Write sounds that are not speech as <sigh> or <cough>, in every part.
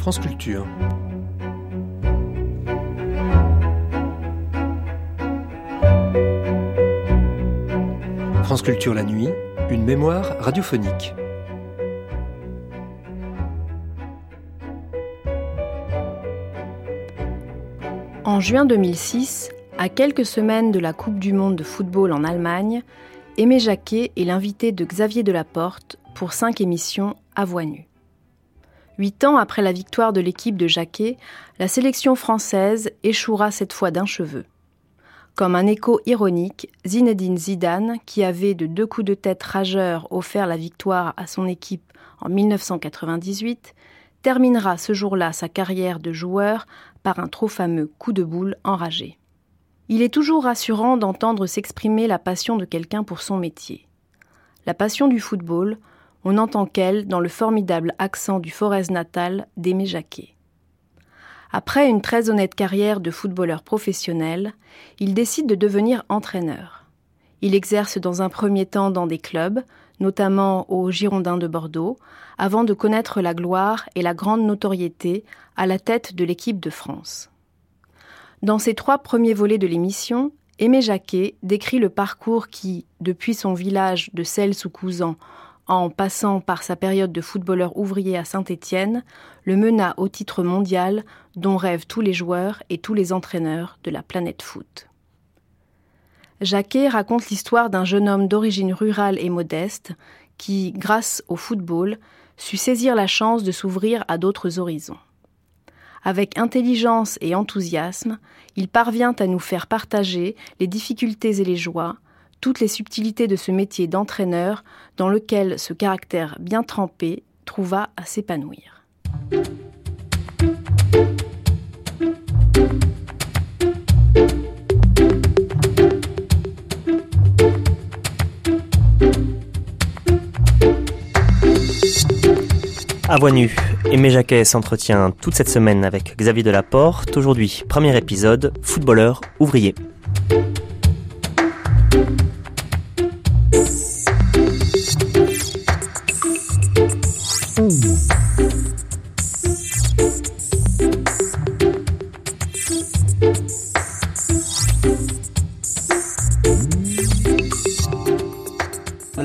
France Culture. France Culture la nuit, une mémoire radiophonique. En juin 2006, à quelques semaines de la Coupe du Monde de football en Allemagne, Aimé Jacquet est l'invité de Xavier Delaporte pour cinq émissions à voix nue. Huit ans après la victoire de l'équipe de Jacquet, la sélection française échouera cette fois d'un cheveu. Comme un écho ironique, Zinedine Zidane, qui avait de deux coups de tête rageurs offert la victoire à son équipe en 1998, terminera ce jour-là sa carrière de joueur par un trop fameux coup de boule enragé. Il est toujours rassurant d'entendre s'exprimer la passion de quelqu'un pour son métier. La passion du football, on n'entend qu'elle dans le formidable accent du Forez natal d'Aimé Jacquet. Après une très honnête carrière de footballeur professionnel, il décide de devenir entraîneur. Il exerce dans un premier temps dans des clubs, notamment au Girondins de Bordeaux, avant de connaître la gloire et la grande notoriété à la tête de l'équipe de France. Dans ses trois premiers volets de l'émission, Aimé Jacquet décrit le parcours qui, depuis son village de Celles-sous-Couzan, en passant par sa période de footballeur ouvrier à Saint-Étienne, le mena au titre mondial dont rêvent tous les joueurs et tous les entraîneurs de la planète foot. Jacquet raconte l'histoire d'un jeune homme d'origine rurale et modeste qui, grâce au football, sut saisir la chance de s'ouvrir à d'autres horizons. Avec intelligence et enthousiasme, il parvient à nous faire partager les difficultés et les joies, toutes les subtilités de ce métier d'entraîneur dans lequel ce caractère bien trempé trouva à s'épanouir. À voix Aimé Jacquet s'entretient toute cette semaine avec Xavier Delaporte. Aujourd'hui, premier épisode, footballeur ouvrier.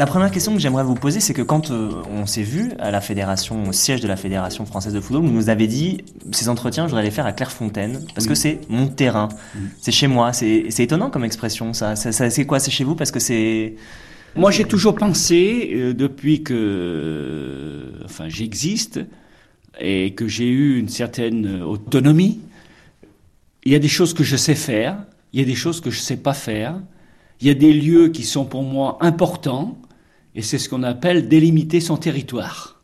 La première question que j'aimerais vous poser, c'est que quand euh, on s'est vu à la fédération, au siège de la Fédération française de football, vous nous avez dit ces entretiens, je voudrais les faire à Clairefontaine parce que c'est mon terrain, c'est chez moi. C'est étonnant comme expression, ça. c'est quoi? C'est chez vous parce que c'est. Moi, j'ai toujours pensé, euh, depuis que euh, enfin, j'existe et que j'ai eu une certaine autonomie, il y a des choses que je sais faire, il y a des choses que je ne sais pas faire. Il y a des lieux qui sont pour moi importants et c'est ce qu'on appelle délimiter son territoire.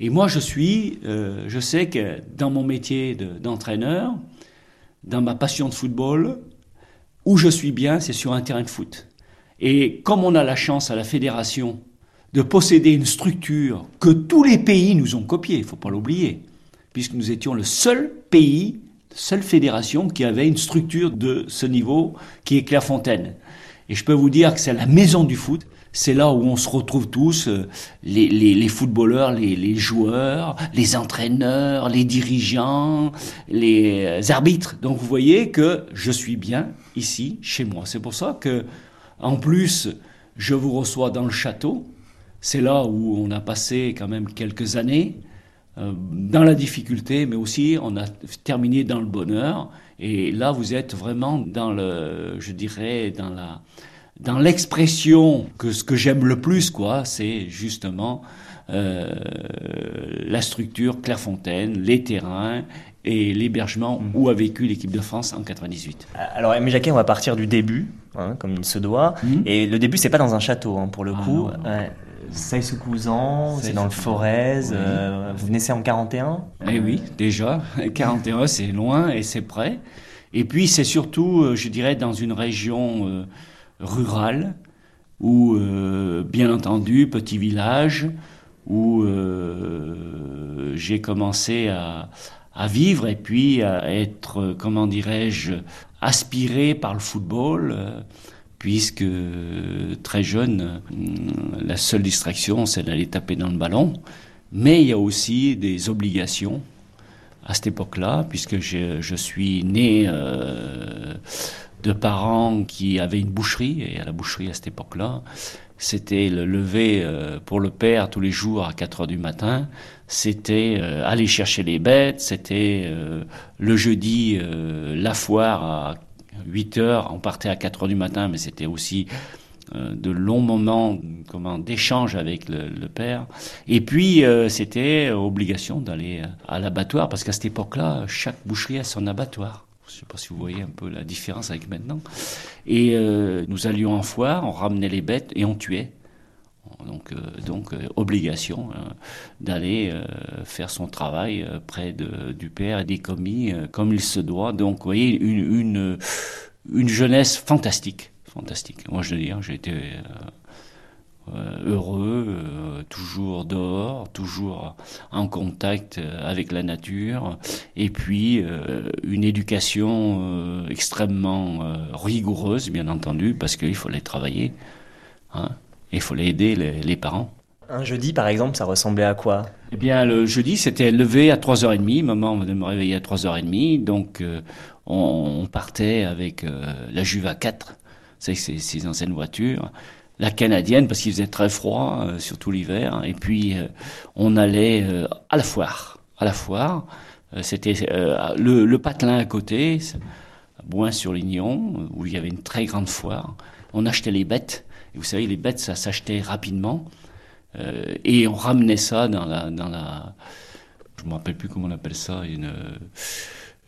Et moi, je suis, euh, je sais que dans mon métier d'entraîneur, dans ma passion de football, où je suis bien, c'est sur un terrain de foot. Et comme on a la chance à la fédération de posséder une structure que tous les pays nous ont copiée, il ne faut pas l'oublier, puisque nous étions le seul pays, seule fédération qui avait une structure de ce niveau qui est Clairefontaine. Et je peux vous dire que c'est la maison du foot c'est là où on se retrouve tous, euh, les, footballeurs, les, joueurs, les entraîneurs, les dirigeants, les euh, arbitres. Donc vous voyez que je suis bien ici, chez moi. C'est pour ça que, en plus, je vous reçois dans le château. C'est là où on a passé quand même quelques années euh, dans la difficulté, mais aussi on a terminé dans le bonheur. Et là, vous êtes vraiment dans le, je dirais, dans la dans l'expression que ce que j'aime le plus, quoi, c'est justement euh, la structure Clairefontaine, les terrains et l'hébergement mmh. où a vécu l'équipe de France en 98. Alors, Aimé Jacquet, on va partir du début, hein, comme il se doit. Mmh. Et le début, c'est pas dans un château, hein, pour le ah coup. saïs sous cousan c'est dans le Forez. Euh, vous naissez en 41 Eh oui, déjà. <laughs> 41, c'est loin et c'est près. Et puis, c'est surtout, euh, je dirais, dans une région rural, où, euh, bien entendu, petit village, où euh, j'ai commencé à, vivre et puis à être, comment dirais-je, aspiré par le football, euh, puisque très jeune, la seule distraction, c'est d'aller taper dans le ballon. Mais il y a aussi des obligations à cette époque-là, puisque je, je, suis né euh, de parents qui avaient une boucherie, et à la boucherie à cette époque-là, c'était le lever euh, pour le père tous les jours à 4 heures du matin, c'était euh, aller chercher les bêtes, c'était euh, le jeudi la foire à 8 heures, on partait à 4 heures du matin, mais c'était aussi de longs moments comment d'échange avec le, le, père. Et puis c'était obligation d'aller à l'abattoir parce qu'à cette époque-là, chaque boucherie a son abattoir. Je ne sais pas si vous voyez un peu la différence avec maintenant. Et euh, nous allions en foire, on ramenait les bêtes et on tuait. Donc, euh, donc euh, obligation d'aller faire son travail près de, du père et des commis comme il se doit. Donc, vous voyez, une, une, une jeunesse fantastique. Fantastique. Moi, je veux dire, j'ai été heureux, euh, toujours dehors, toujours en contact euh, avec la nature, et puis une éducation extrêmement rigoureuse, bien entendu, parce qu'il fallait travailler, hein, il fallait aider les, parents. Un jeudi, par exemple, ça ressemblait à quoi? Eh bien, le jeudi, c'était levé à 3h30. Maman venait me réveiller à 3h30. Donc, on, partait avec la Juve à 4. C'est ces anciennes voitures la canadienne parce qu'il faisait très froid, euh, surtout l'hiver. Et puis euh, on allait euh, à la foire, à la foire. C'était le, patelin à côté, à Bouin-sur-Lignon, où il y avait une très grande foire. On achetait les bêtes. Et vous savez, les bêtes, ça s'achetait rapidement. et on ramenait ça dans la, dans la, je me rappelle plus comment on appelle ça, une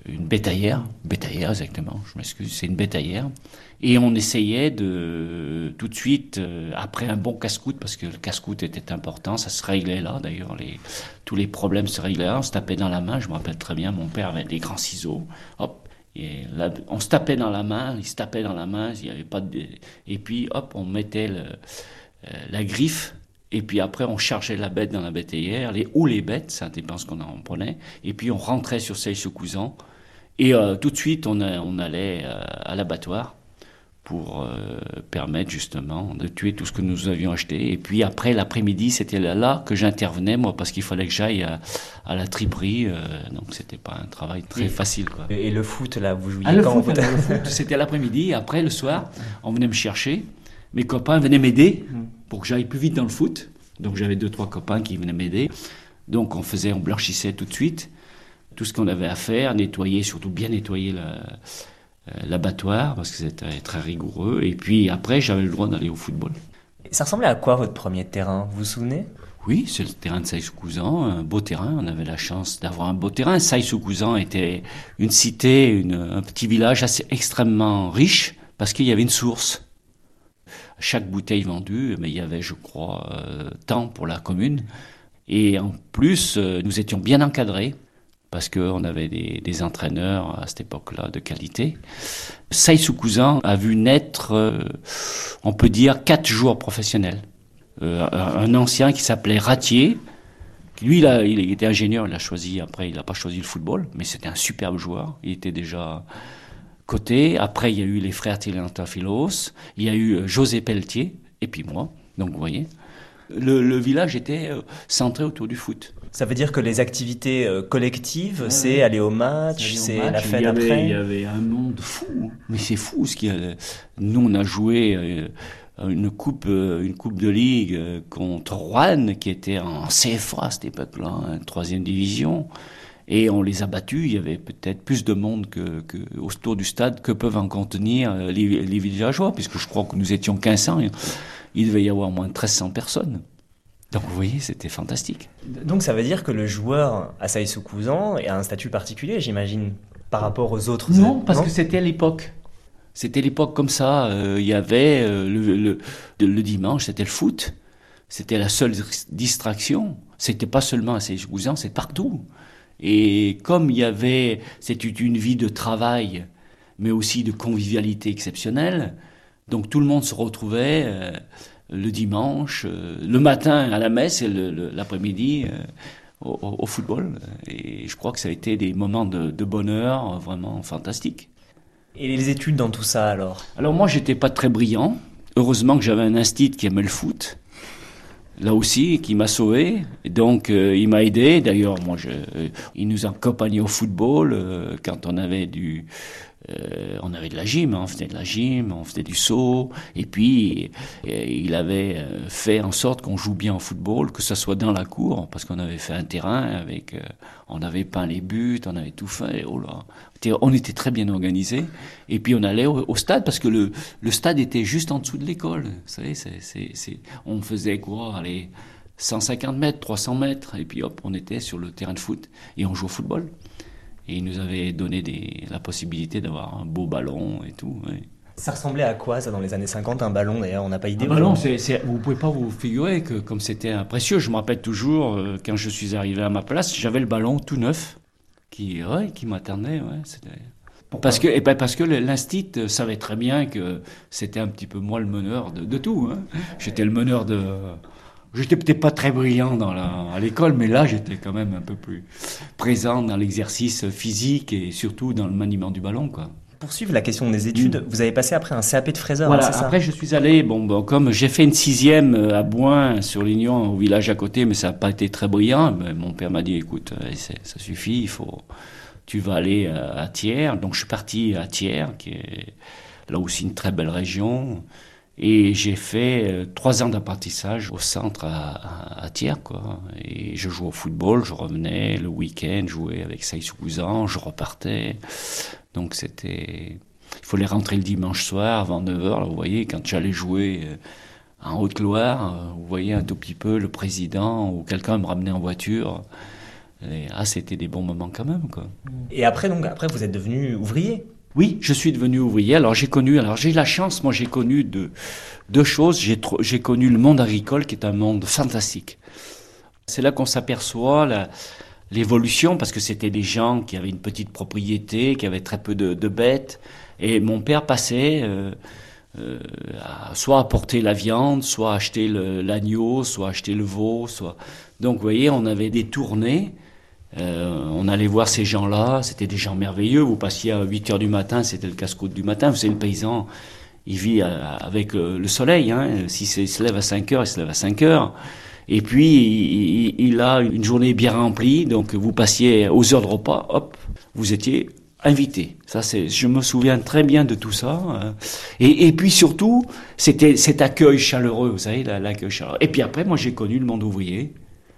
une bétaillère, bétaillère exactement, je m'excuse, c'est une bétaillère. Et on essayait de tout de suite, euh, après un bon casse-coute, parce que le casse-coute était important, ça se réglait là d'ailleurs, tous les problèmes se réglaient là, on se tapait dans la main, je me rappelle très bien, mon père avait des grands ciseaux, hop, on se tapait dans la main, il se tapait dans la main, il n'y avait pas de... Et puis hop, on mettait euh, la griffe et puis après, on chargeait la bête dans la bétaillère, les, ou les bêtes, ça dépend ce qu'on en prenait. Et puis on rentrait sur celle se cousant. Et euh, tout de suite, on, allait à l'abattoir pour euh, permettre justement de tuer tout ce que nous avions acheté. Et puis après, l'après-midi, c'était là, là, que j'intervenais, moi, parce qu'il fallait que j'aille à, à, la triperie. donc c'était pas un travail très facile. Quoi. Et, le foot, là, vous jouiez ah, quand le <laughs> foot, C'était l'après-midi. Après, le soir, on venait me chercher. Mes copains venaient m'aider mmh. pour que j'aille plus vite dans le foot. Donc j'avais deux, trois copains qui venaient m'aider. Donc on faisait, on blanchissait tout de suite tout ce qu'on avait à faire, nettoyer, surtout bien nettoyer euh, l'abattoir, parce que c'était très rigoureux. Et puis après, j'avais le droit d'aller au football. Ça ressemblait à quoi votre premier terrain? Vous vous souvenez? Oui, c'est le terrain de Saï-sous-Couzan, un beau terrain. On avait la chance d'avoir un beau terrain. Saï-sous-Couzan était une cité, une, un petit village assez extrêmement riche parce qu'il y avait une source. Chaque bouteille vendue, mais il y avait, je crois, euh, tant pour la commune. Et en plus, euh, nous étions bien encadrés parce qu'on avait des, entraîneurs à cette époque-là de qualité. Saïsou Cousin a vu naître, euh, on peut dire, quatre joueurs professionnels. Euh, un ancien qui s'appelait Ratier, lui, il, il, était ingénieur, il a choisi, après, il n'a pas choisi le football, mais c'était un superbe joueur. Il était déjà coté. Après, il y a eu les frères Tilantafilos, il y a eu euh, José Pelletier, et puis moi. Donc, vous voyez, le village était centré autour du foot. Ça veut dire que les activités euh, collectives, c'est aller au match, c'est la fête après. Il y avait un monde fou, mais c'est fou ce qu'il y a. Nous, on a joué euh, une coupe, euh, une coupe de ligue contre Rouen, qui était en CFA à cette époque-là, hein, troisième division. Et on les a battus. Il y avait peut-être plus de monde que, que, autour du stade que peuvent en contenir les, les villageois, puisque je crois que nous étions 1500. Il devait y avoir moins de 1300 personnes. Donc vous voyez, c'était fantastique. Donc ça veut dire que le joueur à Saïsou Cousin a un statut particulier, j'imagine, par rapport aux autres Non, parce que c'était l'époque. C'était l'époque comme ça. Euh, il y avait euh, le, le, dimanche, c'était le foot. C'était la seule distraction. C'était pas seulement à Cousin, c'est partout. Et comme il y avait, c'était une vie de travail, mais aussi de convivialité exceptionnelle. Donc tout le monde se retrouvait. Euh, le dimanche, euh, le matin à la messe et l'après-midi euh, au, football. Et je crois que ça a été des moments de, bonheur vraiment fantastiques. Et les études dans tout ça alors? Alors moi j'étais pas très brillant. Heureusement que j'avais un instit qui aimait le foot. là aussi, qui m'a sauvé. donc, euh, il m'a aidé. D'ailleurs, moi, je, euh, il nous accompagnait au football euh, quand on avait du, on avait de la gym, hein. on faisait de la gym, on faisait du saut. Et puis, il avait fait en sorte qu'on joue bien au football, que ce soit dans la cour, parce qu'on avait fait un terrain avec, on avait peint les buts, on avait tout fait. Oh là, on était très bien organisé. Et puis on allait au, stade parce que le, stade était juste en dessous de l'école. Vous savez, c'est, on faisait quoi? Allez, 150 mètres, 300 mètres. Et puis hop, on était sur le terrain de foot et on jouait au football. Et ils nous avaient donné des, la possibilité d'avoir un beau ballon et tout. Ça ressemblait à quoi ça dans les années 50 un ballon d'ailleurs on n'a pas idée. Un ballon, c'est, vous pouvez pas vous figurer que comme c'était précieux. Je me rappelle toujours euh, quand je suis arrivé à ma place, j'avais le ballon tout neuf qui, ouais, qui m'attendait. Ouais, parce que, et ben parce que l'instit savait très bien que c'était un petit peu moi le meneur de, tout. Hein. J'étais le meneur de. J'étais peut-être pas très brillant dans la, à l'école, mais là j'étais quand même un peu plus présent dans l'exercice physique et surtout dans le maniement du ballon, quoi. Poursuivre la question des études, mm. vous avez passé après un CAP de fraiseur. Voilà, après je suis allé, bon, bon comme j'ai fait une sixième euh, à Boin sur l'Union, au village à côté, mais ça n'a pas été très brillant. mon père m'a dit, écoute, euh, ça suffit, il faut, tu vas aller euh, à Thiers. Donc je suis parti à Thiers, qui est là aussi une très belle région. Et j'ai fait trois ans d'apprentissage au centre à, Thiers. Et je jouais au football, je revenais le week-end, jouais avec Saïsou Cousin, je repartais. Donc c'était. Il fallait rentrer le dimanche soir avant 9h. vous voyez, quand j'allais jouer euh, en Haute-Loire, euh, vous voyez un tout petit peu le président ou quelqu'un me ramenait en voiture. Et, ah, c'était des bons moments quand même. Et après, donc, après, vous êtes devenu ouvrier oui, je suis devenu ouvrier. Alors j'ai connu, alors j'ai la chance, moi j'ai connu deux, deux choses. J'ai, j'ai connu le monde agricole qui est un monde fantastique. C'est là qu'on s'aperçoit la, l'évolution, parce que c'était des gens qui avaient une petite propriété, qui avaient très peu de, bêtes. Et mon père passait euh, euh, à, soit apporter la viande, soit acheter l'agneau, soit acheter le veau. Soit... Donc vous voyez, on avait des tournées. Euh, on allait voir ces gens-là, c'était des gens merveilleux. Vous passiez à 8 heures du matin, c'était le casse-croûte du matin. Vous savez, le paysan, il vit avec le soleil. Hein. S'il se lève à 5 heures, il se lève à 5 heures. Et puis, il, a une journée bien remplie, donc vous passiez aux heures de repas, hop, vous étiez invité. Ça, c'est, je me souviens très bien de tout ça. Et, et puis surtout, c'était cet accueil chaleureux, vous savez, l'accueil chaleureux. Et puis après, moi, j'ai connu le monde ouvrier.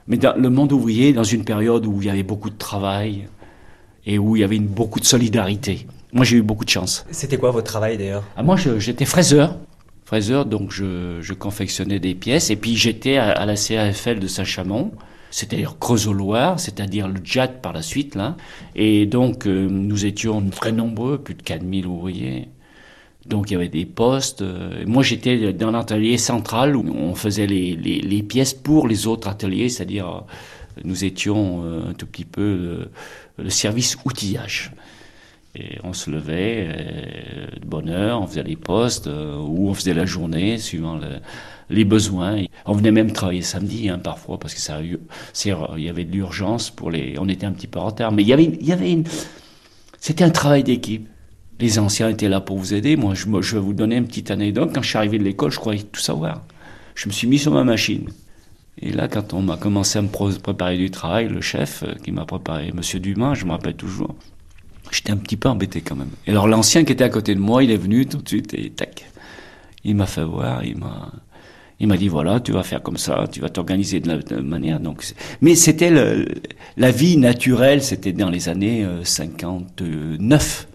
Mais dans le monde ouvrier, dans une période où il y avait beaucoup de travail et où il y avait une, beaucoup de solidarité. Moi, j'ai eu beaucoup de chance. C'était quoi votre travail d'ailleurs? Ah, Moi, j'étais fraiseur fraiseur, donc je, confectionnais des pièces. Et puis j'étais à, la CAFL de Saint-Chamond, c'est-à-dire Creusot-Loire, c'est-à-dire le JAT par la suite, là. Et donc euh, nous étions très nombreux, plus de 4000 ouvriers. Donc il y avait des postes. Euh, moi j'étais dans l'atelier central où on faisait les, pièces pour les autres ateliers, c'est-à-dire nous étions euh, un tout petit peu le service outillage. Et on se levait euh, de bonne heure, on faisait les postes euh, ou on faisait la journée suivant les besoins. On venait même travailler samedi hein, parfois parce que ça, il y avait de l'urgence pour les. On était un petit peu en retard, mais il y avait une. C'était un travail d'équipe. Les anciens étaient là pour vous aider. Moi, je, vais vous donner une petite anecdote. Quand je suis arrivé de l'école, je croyais tout savoir. Je me suis mis sur ma machine. Et là, quand on m'a commencé à me préparer du travail, le chef euh, qui m'a préparé, Monsieur Dumas, je me rappelle toujours, J'étais un petit peu embêté quand même. Et alors l'ancien qui était à côté de moi, il est venu tout de suite et tac, il m'a fait voir, il m'a, il m'a dit voilà, tu vas faire comme ça, tu vas t'organiser de la manière. Donc, mais c'était la vie naturelle, c'était dans les années 59.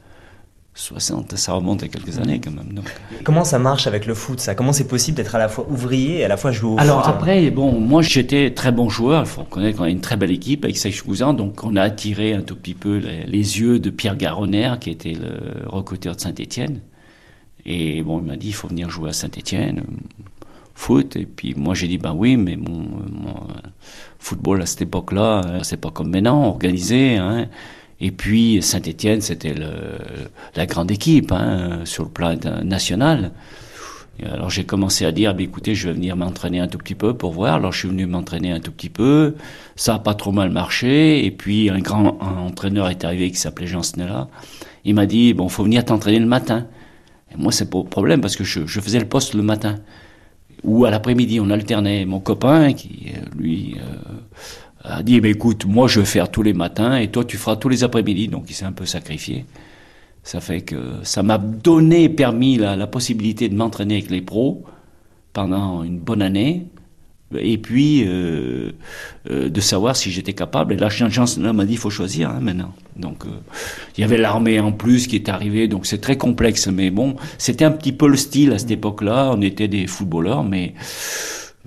Euh, 60, ça remonte à quelques années quand même. Donc. Comment ça marche avec le foot ça? Comment c'est possible d'être à la fois ouvrier et à la fois jouer au Alors foot? après, bon, moi j'étais très bon joueur, il faut reconnaître qu'on a une très belle équipe avec Serge Cousin, donc on a attiré un tout petit peu les, yeux de Pierre Garonner qui était le recruteur de Saint-Étienne. Et bon, il m'a dit, il faut venir jouer à Saint-Étienne, foot. Et puis moi j'ai dit, ben oui, mais mon, football à cette époque-là, euh, c'est pas comme maintenant, organisé. Hein. Et puis Saint-Étienne, c'était la grande équipe hein, sur le plan national. alors j'ai commencé à dire, bah, écoutez, je vais venir m'entraîner un tout petit peu pour voir. Alors je suis venu m'entraîner un tout petit peu. Ça a pas trop mal marché. Et puis un grand entraîneur est arrivé qui s'appelait Jean Snella. Il m'a dit, bon, faut venir t'entraîner le matin. Et moi, c'est pas le problème parce que je, je faisais le poste le matin Ou à l'après-midi, on alternait. Mon copain, qui lui a dit, bah, écoute, moi je vais faire tous les matins et toi tu feras tous les après-midi. Donc il s'est un peu sacrifié. Ça fait que ça m'a donné, permis la, la possibilité de m'entraîner avec les pros pendant une bonne année et puis euh, euh, de savoir si j'étais capable. Et là, là m'a dit il faut choisir hein, maintenant. Donc euh, il y avait l'armée en plus qui est arrivée, donc c'est très complexe. Mais bon, c'était un petit peu le style à cette époque-là. On était des footballeurs, mais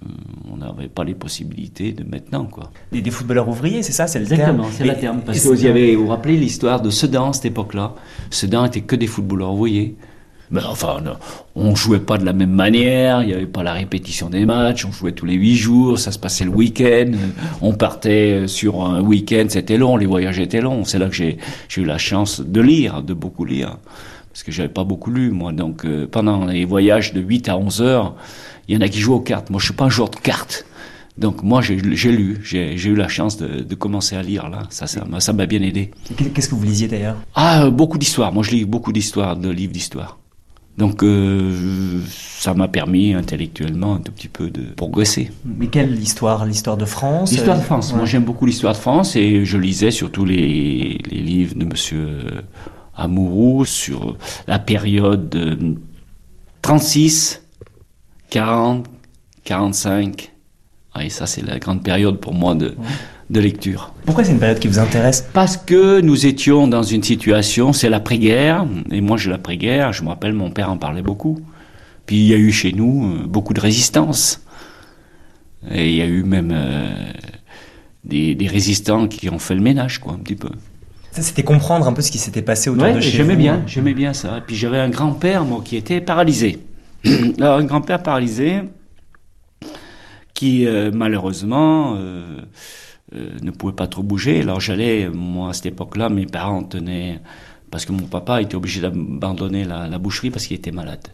euh, on n'avait pas les possibilités de maintenant quoi. Des, des footballeurs ouvriers, c'est ça, c'est le Exactement, terme. c'est le terme. Parce que vous, y avez, vous vous rappelez l'histoire de Sedan à cette époque-là. Sedan était que des footballeurs ouvriers. Mais enfin, on jouait pas de la même manière, il n'y avait pas la répétition des matchs, on jouait tous les huit jours, ça se passait le week-end, on partait sur un week-end, c'était long, les voyages étaient longs. C'est là que j'ai eu la chance de lire, de beaucoup lire, parce que j'avais pas beaucoup lu, moi. Donc euh, pendant les voyages de 8 à 11 heures, il y en a qui jouent aux cartes. Moi, je suis pas un joueur de cartes. Donc moi, j'ai lu, j'ai eu la chance de, de, commencer à lire là. Ça, ça m'a bien aidé. Qu'est-ce que vous lisiez d'ailleurs? Ah, beaucoup d'histoires. Moi, je lis beaucoup d'histoires, de livres d'histoire. Donc euh, ça m'a permis intellectuellement un tout petit peu de progresser. Mais quelle histoire? L'histoire de France? L'histoire de France. Ouais. Moi j'aime beaucoup l'histoire de France et je lisais surtout les, les livres de Monsieur Amouroux sur la période de 36, 40, 45. Et ça c'est la grande période pour moi de... De lecture. Pourquoi c'est une période qui vous intéresse? Parce que nous étions dans une situation, c'est l'après-guerre, et moi j'ai l'après-guerre, je me rappelle, mon père en parlait beaucoup. Puis il y a eu chez nous beaucoup de résistance. Et il y a eu même euh, des, des, résistants qui ont fait le ménage, quoi, un petit peu. Ça, c'était comprendre un peu ce qui s'était passé autour ouais, de chez. J'aimais bien, j'aimais bien ça. Et puis j'avais un grand-père, moi, qui était paralysé. <coughs> Alors, un grand-père paralysé, qui, euh, malheureusement, euh, euh, ne pouvait pas trop bouger. Alors j'allais, moi à cette époque-là, mes parents tenaient, parce que mon papa était obligé d'abandonner la, boucherie parce qu'il était malade.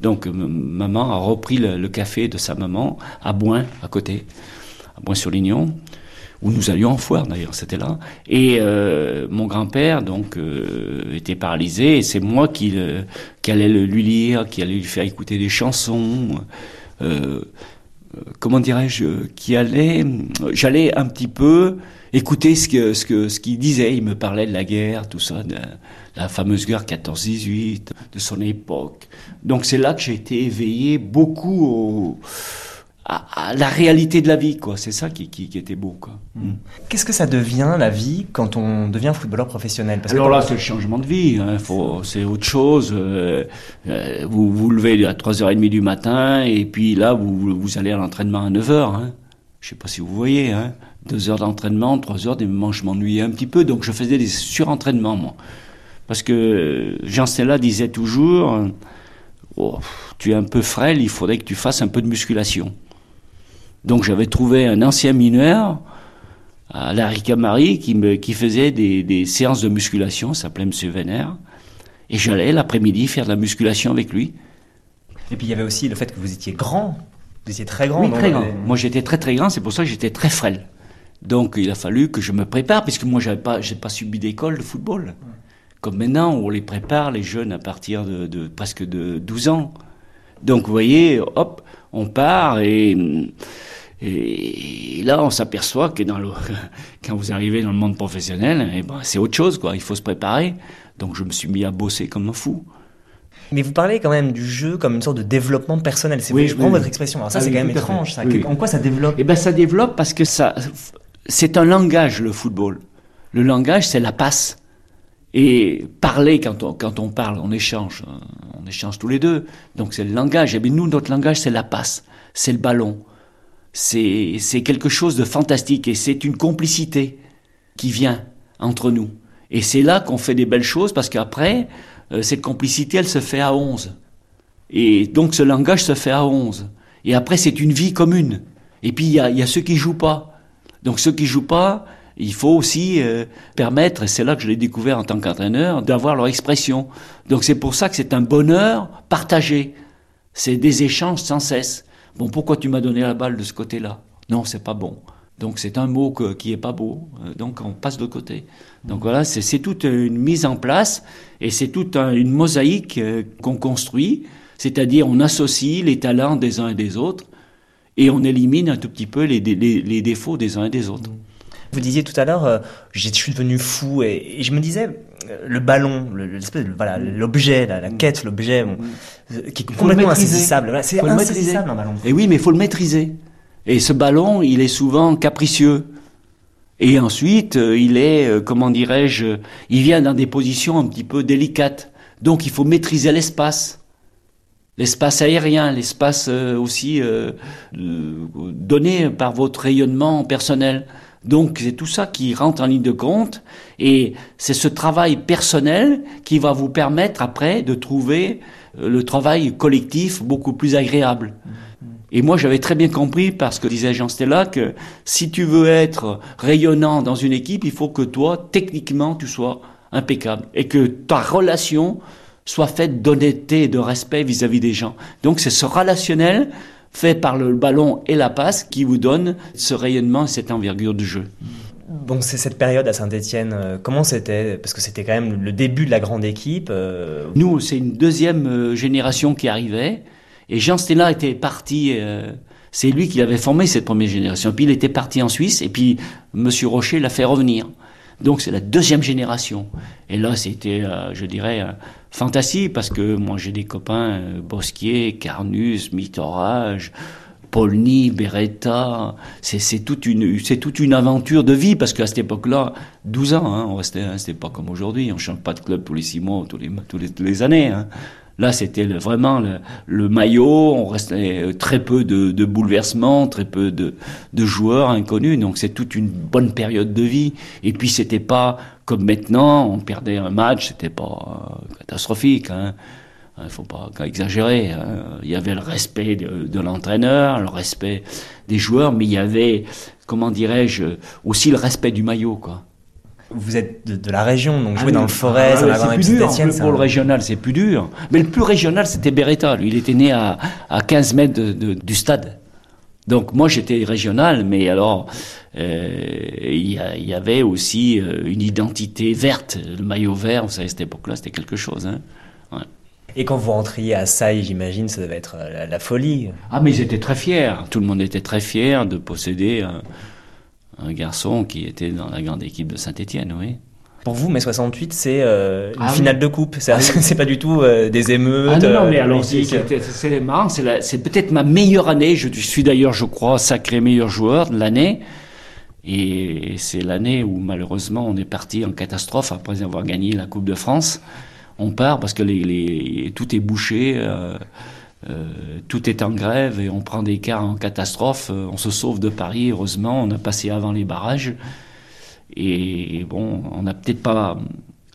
Donc maman a repris le, le, café de sa maman à Boin, à côté, à Boin-sur-Lignon, où nous allions en foire d'ailleurs, c'était là. Et euh, mon grand-père donc euh, était paralysé, et c'est moi qui, qui allais le, lui lire, qui allait lui faire écouter des chansons. Euh, comment dirais-je, qui allait, j'allais un petit peu écouter ce que ce que ce qu'il disait. Il me parlait de la guerre, tout ça, de la fameuse guerre 14-18, de son époque. Donc c'est là que j'ai été éveillé beaucoup au, à, à, la réalité de la vie, quoi. C'est ça qui, qui, qui, était beau, quoi. Mmh. Qu'est-ce que ça devient la vie quand on devient footballeur professionnel? Parce Alors que... là, c'est le changement de vie. Hein. C'est autre chose. Euh, euh, vous vous levez à 3h30 du matin et puis là, vous, vous allez à l'entraînement à 9h. Hein. Je sais pas si vous voyez. Hein. Deux heures d'entraînement, trois heures, des moments je m'ennuyais un petit peu, donc je faisais des surentraînements, moi. Parce que Jean Stella disait toujours, oh, tu es un peu frêle, il faudrait que tu fasses un peu de musculation. Donc j'avais trouvé un ancien mineur à la Ricamari qui, me, qui faisait des, des séances de musculation, s'appelait M. Vénère, et j'allais l'après-midi faire de la musculation avec lui. Et puis il y avait aussi le fait que vous étiez grand, vous étiez très grand. Oui, très grand. Moi j'étais très très grand, c'est pour ça que j'étais très frêle. Donc il a fallu que je me prépare, puisque moi j'avais pas, j'ai pas subi d'école de football. Ouais. Comme maintenant, on les prépare, les jeunes, à partir de, de presque de 12 ans. Donc vous voyez, hop, on part et, et là on s'aperçoit que dans le, <laughs> quand vous arrivez dans le monde professionnel, eh ben, c'est autre chose, quoi. Il faut se préparer. Donc je me suis mis à bosser comme un fou. Mais vous parlez quand même du jeu comme une sorte de développement personnel. C'est oui, je prends oui, votre expression. Alors ça, ah, c'est oui, quand même étrange. Ça. En quoi ça développe? Eh ben, ça développe parce que ça, c'est un langage le football. Le langage, c'est la passe. Et parler, quand on, quand on parle, on échange, échange tous les deux. Donc c'est le langage. Et bien nous, notre langage, c'est la passe, c'est le ballon. C'est, c'est quelque chose de fantastique et c'est une complicité qui vient entre nous. Et c'est là qu'on fait des belles choses parce qu'après, euh, cette complicité, elle se fait à 11. Et donc ce langage se fait à 11. Et après, c'est une vie commune. Et puis il y a, y a ceux qui jouent pas. Donc ceux qui jouent pas, il faut aussi euh, permettre, et c'est là que je l'ai découvert en tant qu'entraîneur, d'avoir leur expression. Donc c'est pour ça que c'est un bonheur partagé. C'est des échanges sans cesse. Bon, pourquoi tu m'as donné la balle de ce côté-là? Non, c'est pas bon. Donc c'est un mot qui est pas beau. Donc on passe de côté. Donc voilà, c'est toute une mise en place et c'est toute un, une mosaïque euh, qu'on construit C'est-à-dire, on associe les talents des uns et des autres et on élimine un tout petit peu les, les, défauts des uns et des autres. Vous disiez tout à l'heure, euh, je suis devenu fou et, je me disais, euh, le ballon, l'espèce voilà, l'objet, la, quête, l'objet, euh, qui est complètement insaisissable. c'est insaisissable un ballon. Et oui, mais il faut le maîtriser. Et ce ballon, il est souvent capricieux. Et ensuite, il est, comment dirais-je, il vient dans des positions un petit peu délicates. Donc, il faut maîtriser l'espace l'espace aérien, l'espace euh, aussi euh, donné par votre rayonnement personnel. Donc c'est tout ça qui rentre en ligne de compte et c'est ce travail personnel qui va vous permettre après de trouver euh, le travail collectif beaucoup plus agréable. Et moi j'avais très bien compris parce que disait Jean Stella que si tu veux être rayonnant dans une équipe, il faut que toi techniquement tu sois impeccable et que ta relation soit faite d'honnêteté et de respect vis-à-vis des gens. Donc c'est ce relationnel fait par le ballon et la passe qui vous donne ce rayonnement et cette envergure du jeu. Bon, c'est cette période à Saint-Etienne, euh, comment c'était? Parce que c'était quand même le début de la grande équipe. Euh. Nous, c'est une deuxième euh, génération qui arrivait. Et Jean Stella était parti, c'est lui qui avait formé cette première génération. Puis il était parti en Suisse, et puis Monsieur Rocher l'a fait revenir. Donc c'est la deuxième génération. Et là, c'était, je dirais, fantastique parce que moi j'ai des copains euh, Bosquier, Carnus, Mitorage, Polny, Beretta, c'est toute une toute une aventure de vie parce qu'à cette époque-là, 12 ans, hein, on hein, c'était pas comme aujourd'hui, on change pas de club tous les six mois, tous les tous les, les années. Hein. Là, c'était vraiment le, maillot. On restait très peu de, bouleversements, très peu de, de joueurs inconnus. Donc, c'est toute une bonne période de vie. Et puis, c'était pas comme maintenant. On perdait un match, c'était pas euh, catastrophique. Hein. Il hein, faut pas exagérer. Hein. Il y avait le respect de, de l'entraîneur, le respect des joueurs, mais il y avait, comment dirais-je, aussi le respect du maillot, quoi. Vous êtes de, la région, donc jouer ah dans le forêt, ah, c'est plus dur. pour le régional, c'est plus dur. Mais le plus régional, c'était Beretta. Lui, il était né à, à 15 mètres du stade. Donc moi, j'étais régional, mais alors euh, il y, avait aussi euh, une identité verte. Le maillot vert, vous savez, à cette époque-là, c'était quelque chose. Hein. Et quand vous rentriez à Saï, j'imagine, ça devait être la, la, folie. Ah, mais ils étaient très fiers. Tout le monde était très fier de posséder un garçon qui était dans la grande équipe de Saint-Etienne, oui. Pour vous, mai 68, c'est euh, une ah finale de coupe. Ah <laughs> c'est pas du tout euh, des émeutes. Ah non, mais euh, alors c'est marrant. C'est peut-être ma meilleure année. Je suis d'ailleurs, je crois, sacré meilleur joueur de l'année. Et c'est l'année où malheureusement on est parti en catastrophe après avoir gagné la Coupe de France. On part parce que les, tout est bouché. Euh, tout est en grève et on prend des cas en catastrophe. Euh, on se sauve de Paris, heureusement, on a passé avant les barrages. Et bon, on n'a peut-être pas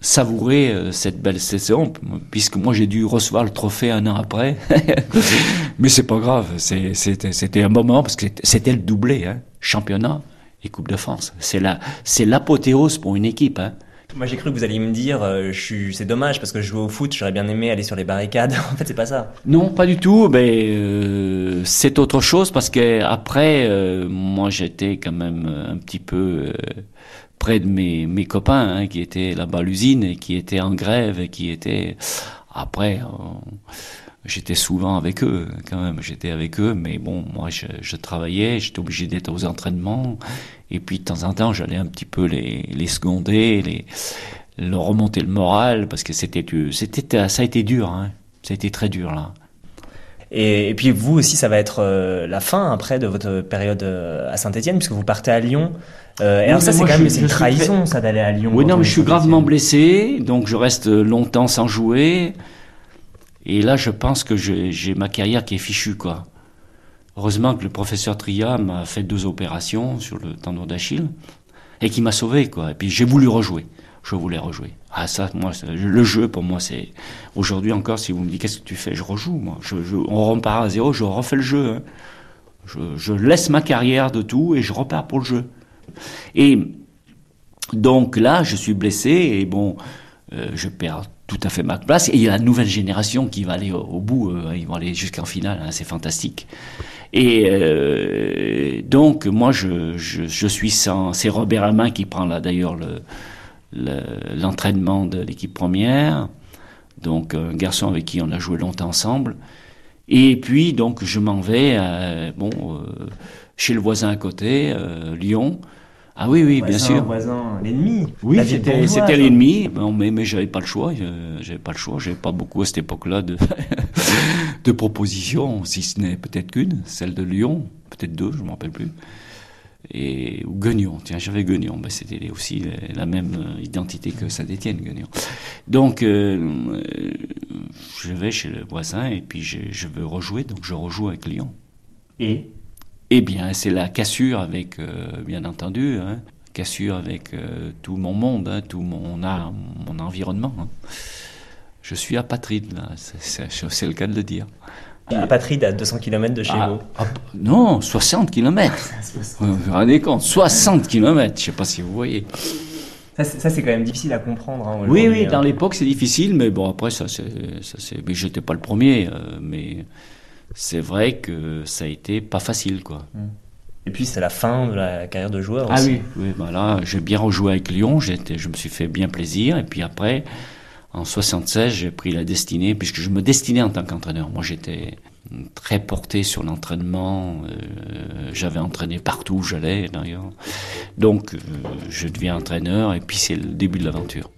savouré euh, cette belle saison, puisque moi j'ai dû recevoir le trophée un an après. <laughs> Mais c'est pas grave, c'était un moment, parce que c'était le doublé, hein. championnat et Coupe de France. C'est l'apothéose pour une équipe. Hein. Moi j'ai cru que vous alliez me dire, euh, c'est dommage parce que je joue au foot, j'aurais bien aimé aller sur les barricades. <laughs> en fait c'est pas ça. Non, pas du tout. Euh, c'est autre chose parce que après, euh, moi j'étais quand même un petit peu près de mes, mes copains hein, qui étaient là-bas à l'usine et qui étaient en grève et qui étaient après. J'étais souvent avec eux, quand même. J'étais avec eux, mais bon, moi, je, je travaillais, j'étais obligé d'être aux entraînements. Et puis, de temps en temps, j'allais un petit peu les, les seconder, les, leur remonter le moral, parce que c'était, c'était, ça a été dur, hein. Ça a été très dur, là. Et, et puis, vous aussi, ça va être euh, la fin, après, de votre période euh, à Saint-Etienne, puisque vous partez à Lyon. Euh, et alors ça, c'est quand même une trahison, ça, d'aller à Lyon. Oui, non, mais je suis gravement blessé, donc je reste longtemps sans jouer. Et là, je pense que j'ai ma carrière qui est fichue, quoi. Heureusement que le professeur Tria m'a fait deux opérations sur le tendon d'Achille et qui m'a sauvé, quoi. Et puis j'ai voulu rejouer. Je voulais rejouer. Ah ça, moi, le jeu pour moi, c'est aujourd'hui encore. Si vous me dites qu'est-ce que tu fais, je rejoue. Moi, on repart à zéro, je refais le jeu. Hein. Je, je, laisse ma carrière de tout et je repars pour le jeu. Et donc là, je suis blessé et bon, euh, je perds tout à fait ma place. Et il y a la nouvelle génération qui va aller au, bout, euh, ils vont aller jusqu'en finale, hein, c'est fantastique. Et euh, donc moi je, je, suis sans, c'est Robert Alain qui prend là d'ailleurs le, l'entraînement de l'équipe première. Donc un garçon avec qui on a joué longtemps ensemble. Et puis donc je m'en vais bon, chez le voisin à côté, Lyon. Ah oui, oui, bien sûr. voisin, l'ennemi. Oui, c'était l'ennemi, mais, mais j'avais pas le choix. J'avais pas le choix. J'avais pas beaucoup à cette époque-là de, <laughs> de propositions, si ce n'est peut-être qu'une, celle de Lyon, peut-être deux, je me rappelle plus. Et, ou Guignon, tiens, j'avais Guignon, ben, c'était aussi la même identité que Saint-Étienne, Guignon. Donc, euh, je vais chez le voisin et puis je, je veux rejouer, donc je rejoue avec Lyon. Et? Eh bien, c'est la cassure avec, euh, bien entendu, hein, cassure avec euh, tout mon monde, hein, tout mon art, mon environnement. Hein. Je suis apatride, là, c'est le cas de le dire. Apatride à 200 km de chez ah, vous ah, Non, 60 km. <laughs> vous vous rendez compte 60 km, je ne sais pas si vous voyez. Ça, c'est quand même difficile à comprendre. oui, oui, dans l'époque, c'est difficile, mais bon, après, ça, c'est. Mais j'étais pas le premier, euh, mais c'est vrai que ça a été pas facile, quoi. Et puis c'est la fin de la carrière de joueur ah aussi. oui, oui bah j'ai bien rejoué avec Lyon, je me suis fait bien plaisir, et puis après, en 76, j'ai pris la destinée, puisque je me destinais en tant qu'entraîneur. Moi, j'étais très porté sur l'entraînement, euh, j'avais entraîné partout où j'allais d'ailleurs. Donc, euh, je deviens entraîneur, et puis c'est le début de l'aventure.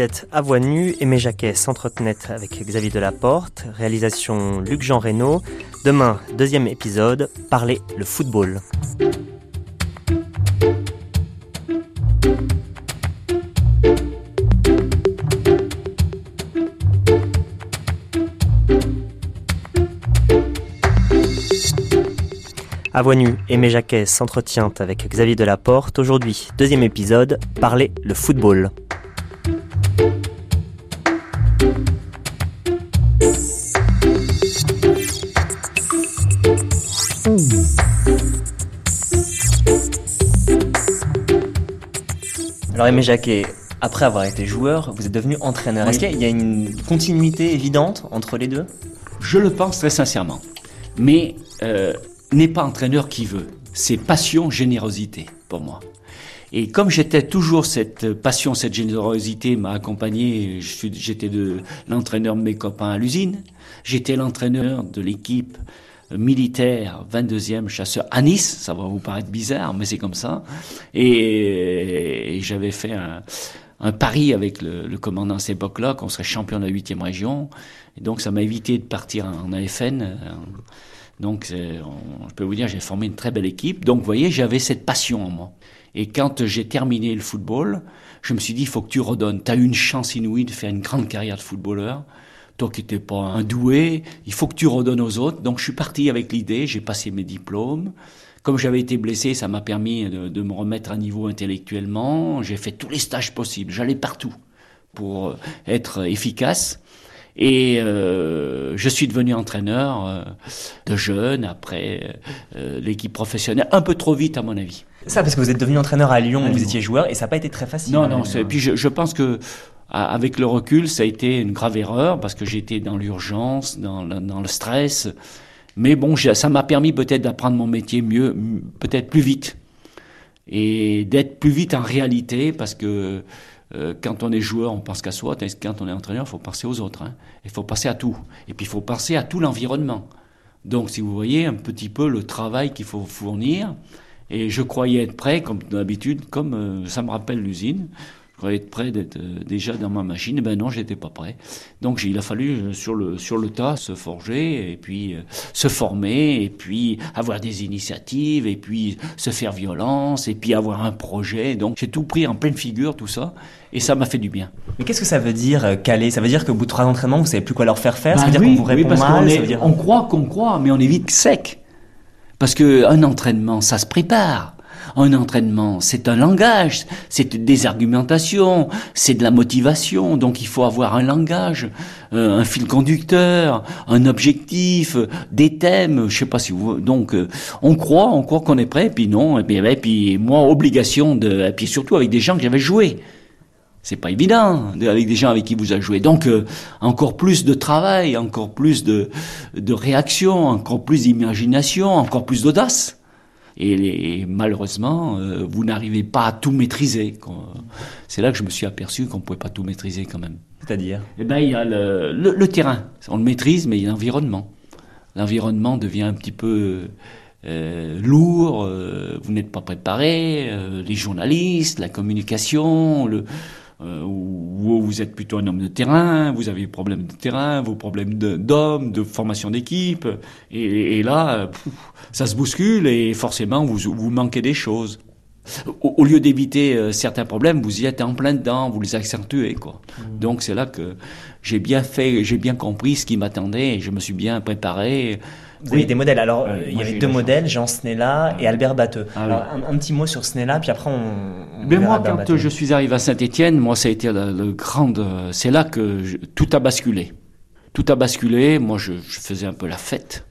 C'était à voix nue, Aimé Jacquet s'entretenait avec Xavier Delaporte, réalisation Luc-Jean Reynaud. Demain, deuxième épisode, parler le football. À voix nue, Aimé Jacquet s'entretient avec Xavier Delaporte. Aujourd'hui, deuxième épisode, parler le football. Alors Aimé Jacquet, après avoir été joueur, vous êtes devenu entraîneur. Est-ce qu'il y a une continuité évidente entre les deux? Je le pense très sincèrement. Mais euh, n'est pas entraîneur qui veut. C'est passion, générosité pour moi. Et comme j'étais toujours cette passion, cette générosité m'a accompagné, j'étais l'entraîneur de mes copains à l'usine, j'étais l'entraîneur de l'équipe militaire 22e chasseur à Nice, ça va vous paraître bizarre, mais c'est comme ça. Et, j'avais fait un, pari avec le, commandant à cette époque-là qu'on serait champion de la 8e région. Et donc ça m'a évité de partir en AFN. Donc, je peux vous dire, j'ai formé une très belle équipe. Donc, vous voyez, j'avais cette passion en moi. Et quand j'ai terminé le football, je me suis dit, il faut que tu redonnes. Tu as eu une chance inouïe de faire une grande carrière de footballeur. Toi qui n'étais pas un doué, il faut que tu redonnes aux autres. Donc, je suis parti avec l'idée, j'ai passé mes diplômes. Comme j'avais été blessé, ça m'a permis de, de, me remettre à niveau intellectuellement. J'ai fait tous les stages possibles. J'allais partout pour être efficace. Et euh, je suis devenu entraîneur euh, de jeunes après euh, l'équipe professionnelle, un peu trop vite à mon avis. Ça parce que vous êtes devenu entraîneur à Lyon, vous étiez joueur et ça n'a pas été très facile. Non, non. Et puis je, je, pense que avec le recul, ça a été une grave erreur parce que j'étais dans l'urgence, dans, le stress. Mais bon, ça m'a permis peut-être d'apprendre mon métier mieux, peut-être plus vite et d'être plus vite en réalité parce que euh, quand on est joueur, on pense qu'à soi. Quand on est entraîneur, il faut penser aux autres. Hein. Il faut penser à tout. Et puis il faut penser à tout l'environnement. Donc si vous voyez un petit peu le travail qu'il faut fournir, et je croyais être prêt, comme d'habitude, comme euh, ça me rappelle l'usine croyais être prêt d'être euh, déjà dans ma machine. Et ben non, j'étais pas prêt. Donc il a fallu euh, sur le sur le tas se forger et puis euh, se former et puis avoir des initiatives et puis se faire violence et puis avoir un projet. Donc j'ai tout pris en pleine figure tout ça et ça m'a fait du bien. Mais qu'est-ce que ça veut dire caler? Ça veut dire qu'au bout de trois entraînements, vous savez plus quoi leur faire faire? Ça veut bah dire qu'on vous répond mal on, on croit qu'on croit, mais on est vite sec. Parce que un entraînement, ça se prépare. Un entraînement, c'est un langage, c'est des argumentations, c'est de la motivation. Donc il faut avoir un langage, euh, un fil conducteur, un objectif, des thèmes. Je sais pas si vous. Donc euh, on croit, on croit qu'on est prêt, puis non. Et puis, et puis moi, obligation de. Et puis surtout avec des gens que j'avais joué. C'est pas évident avec des gens avec qui vous avez joué. Donc euh, encore plus de travail, encore plus de, de réaction, encore plus d'imagination, encore plus d'audace. Et, malheureusement, euh, vous n'arrivez pas à tout maîtriser. C'est là que je me suis aperçu qu'on ne pouvait pas tout maîtriser quand même. C'est-à-dire? Eh ben, il y a le, le, terrain. On le maîtrise, mais il y a l'environnement. L'environnement devient un petit peu euh, lourd. vous n'êtes pas préparé. les journalistes, la communication, le, euh, où vous êtes plutôt un homme de terrain, vous avez des problèmes de terrain, vos problèmes d'hommes, de, formation d'équipe, et, là, ça se bouscule et forcément vous, vous manquez des choses. Au, lieu d'éviter euh, certains problèmes, vous y êtes en plein dedans, vous les accentuez quoi. Mmh. Donc c'est là que j'ai bien fait, j'ai bien compris ce qui m'attendait et je me suis bien préparé. Vous avez des modèles. Alors, il y avait deux modèles, Jean Snella et Albert Batteux. Ah Alors, un, petit mot sur Snella, puis après on. Mais moi, quand je suis arrivé à Saint-Étienne, moi, ça a été le, grand. C'est là que tout a basculé. Tout a basculé. Moi, je, faisais un peu la fête.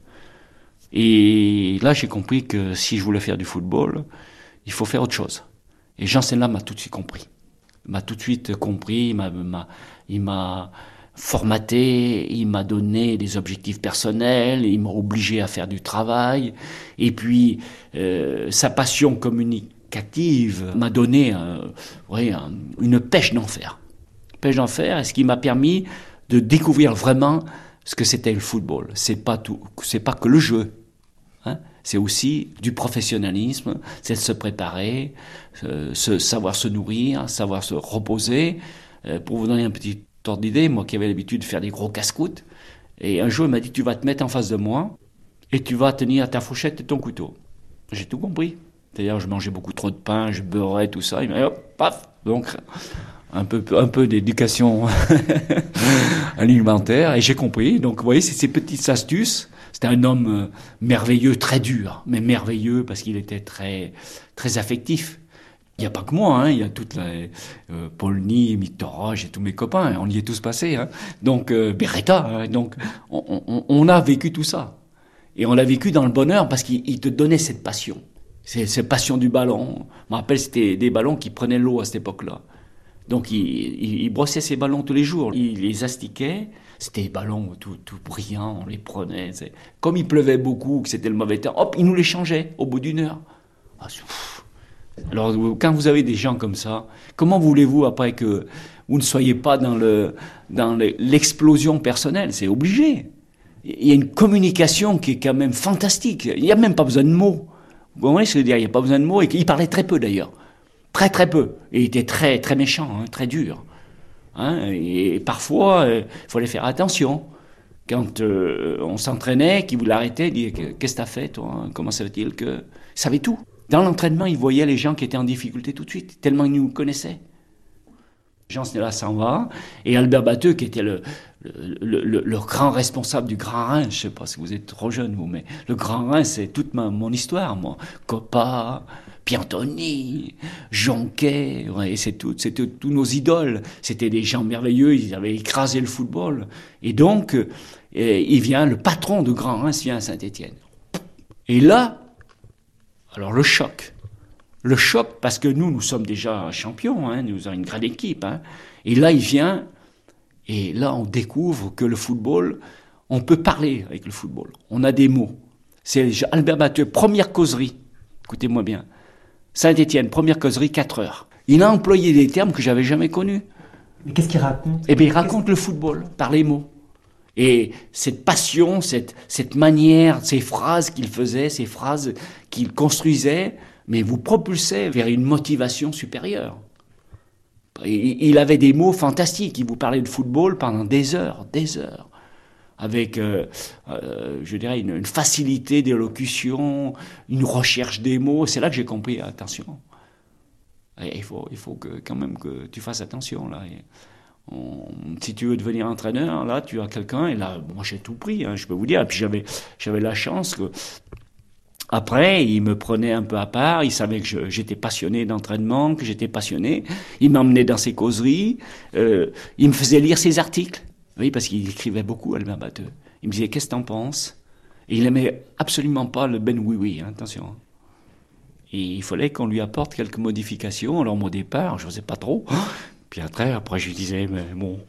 Et là, j'ai compris que si je voulais faire du football, il faut faire autre chose. Et Jean Snella m'a tout de suite compris. M'a tout de suite compris. Il m'a formaté, il m'a donné des objectifs personnels, il m'a obligé à faire du travail, et puis euh, sa passion communicative m'a donné une pêche d'enfer. Pêche d'enfer, ce qui m'a permis de découvrir vraiment ce que c'était le football. C'est pas tout, c'est pas que le jeu. C'est aussi du professionnalisme, c'est de se préparer, euh, savoir se nourrir, savoir se reposer. Euh, pour vous donner un petit d'idée, moi qui avais l'habitude de faire des gros casse-croûtes. Et un jour, il m'a dit, tu vas te mettre en face de moi et tu vas tenir ta fourchette et ton couteau. J'ai tout compris. D'ailleurs, je mangeais beaucoup trop de pain, je beurrais, tout ça. Il m'a dit, hop, paf Donc, un peu, un peu d'éducation <laughs> alimentaire. Et j'ai compris. Donc, vous voyez, c'est ces petites astuces. C'était un homme euh, merveilleux, très dur, mais merveilleux parce qu'il était très, très affectif. Il n'y a pas que moi, hein, il y a toute la euh, Paul Ny, j'ai tous mes copains, on y est tous passés. Hein. Donc euh, Beretta, hein, donc on, a vécu tout ça. Et on l'a vécu dans le bonheur parce qu'il te donnait cette passion. Cette passion du ballon. Je me rappelle, c'était des ballons qui prenaient l'eau à cette époque-là. Donc il, brossait ses ballons tous les jours. Il les astiquait. C'était des ballons tout, tout brillants, on les prenait. Comme il pleuvait beaucoup, que c'était le mauvais temps, hop, il nous les changeait au bout d'une heure. Ah, alors, quand vous avez des gens comme ça, comment voulez-vous après que vous ne soyez pas dans le l'explosion personnelle? C'est obligé. Il y a une communication qui est quand même fantastique. Il n'y a même pas besoin de mots. Vous comprenez ce que je veux dire? Il n'y a pas besoin de mots. Et il parlait très peu d'ailleurs. Très très peu. Et il était très très méchant, hein, très dur. Hein, et parfois, euh, il fallait faire attention. Quand euh, on s'entraînait, qu'il vous l'arrêtait, il Qu'est-ce que tu as fait, toi Comment ça fait-il que. Il savait tout. Dans l'entraînement, il voyait les gens qui étaient en difficulté tout de suite, tellement il nous connaissait. Jean Snella s'en va, et Albert Batteux, qui était le, le, grand responsable du Grand Rhin, je ne sais pas si vous êtes trop jeune, vous, mais le Grand Rhin, c'est toute ma, mon histoire, moi. Coppa, Piantoni, Jonquet, et c'est tout, c'était tous nos idoles. C'était des gens merveilleux, ils avaient écrasé le football. Et donc, euh, il vient, le patron de Grand Rhin vient à Saint-Étienne. Et là, alors le choc. Le choc parce que nous, nous sommes déjà champions, hein, nous avons une grande équipe. Hein. Et là, il vient, et là, on découvre que le football, on peut parler avec le football. On a des mots. C'est Albert Batteux, première causerie. Écoutez-moi bien. Saint-Étienne, première causerie, 4 heures. Il a employé des termes que j'avais jamais connus. Mais qu'est-ce qu'il raconte? Eh bien, il raconte le football par les mots. Et cette passion, cette, cette manière, ces phrases qu'il faisait, ces phrases qu'il construisait, mais vous propulsait vers une motivation supérieure. Il avait des mots fantastiques. Il vous parlait de football pendant des heures, des heures, avec, euh, euh, je dirais, une, facilité d'élocution, une recherche des mots. C'est là que j'ai compris. Attention, il faut, il faut que, quand même que tu fasses attention là si tu veux devenir entraîneur, là, tu as quelqu'un, et là, moi, j'ai tout pris, hein, je peux vous dire. Et puis, j'avais, j'avais la chance que Après, il me prenait un peu à part, il savait que j'étais passionné d'entraînement, que j'étais passionné. Il m'emmenait dans ses causeries, euh, il me faisait lire ses articles. Oui, parce qu'il écrivait beaucoup, Albert Batteux. Il me disait, qu'est-ce que t'en penses? Et il aimait absolument pas le Ben Oui Oui, hein, attention. Et il fallait qu'on lui apporte quelques modifications. Alors, au départ, je n'osais pas trop. Puis après, après, je lui disais, mais bon,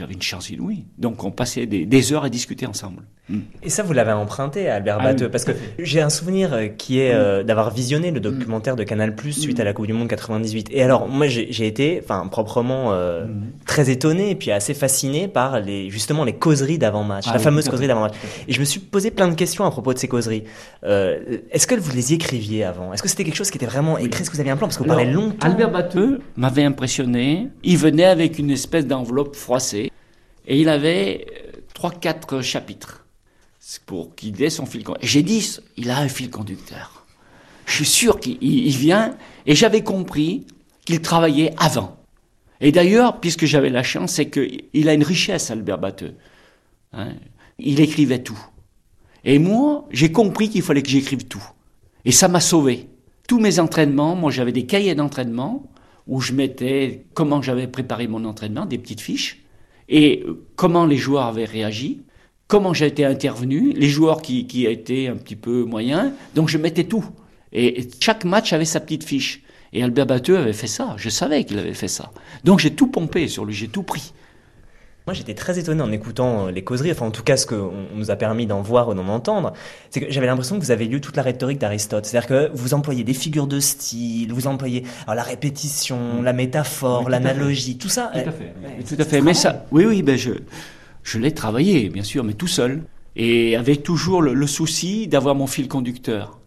j'avais une chance inouïe. Donc on passait des, heures à discuter ensemble. Mm. Et ça, vous l'avez emprunté à Albert ah parce que j'ai un souvenir euh, qui est euh, d'avoir visionné le mm. documentaire de Canal Plus suite mm. à la Coupe du Monde 98. Et alors, moi, j'ai été, enfin, proprement euh, très étonné et puis assez fasciné par les, justement les causeries d'avant-match, ah la fameuse causerie d'avant-match. Et je me suis posé plein de questions à propos de ces causeries. Est-ce que vous les écriviez avant? Est-ce que c'était quelque chose qui était vraiment écrit? Est-ce que vous aviez un plan? Parce que vous parlez longtemps. Albert Batteux m'avait impressionné. Il venait avec une espèce d'enveloppe froissée et il avait euh, trois, quatre chapitres pour qu'il son fil conducteur. J'ai dit, il a un fil conducteur. Je suis sûr qu'il vient, et j'avais compris qu'il travaillait avant. Et d'ailleurs, puisque j'avais la chance, c'est qu'il a une richesse, Albert Batteux. Hein. il écrivait tout. Et moi, j'ai compris qu'il fallait que j'écrive tout. Et ça m'a sauvé. Tous mes entraînements, moi j'avais des cahiers d'entraînement où je mettais comment j'avais préparé mon entraînement, des petites fiches et comment les joueurs avaient réagi, comment j'ai été intervenu, les joueurs qui, qui étaient un petit peu moyens. Donc je mettais tout. Et, chaque match avait sa petite fiche. Et Albert Batteux avait fait ça. Je savais qu'il avait fait ça. Donc j'ai tout pompé sur lui, j'ai tout pris. Moi, j'étais très étonné en écoutant euh, les causeries, enfin en tout cas ce qu'on nous a permis d'en voir ou d'en entendre, c'est que j'avais l'impression que vous avez lu toute la rhétorique d'Aristote. C'est-à-dire que vous employez des figures de style, vous employez alors, la répétition, la métaphore, l'analogie, tout ça. Tout à fait. tout à fait. Mais ça, oui, oui, ben je, je l'ai travaillé, bien sûr, mais tout seul. Et avec toujours le, souci d'avoir mon fil conducteur.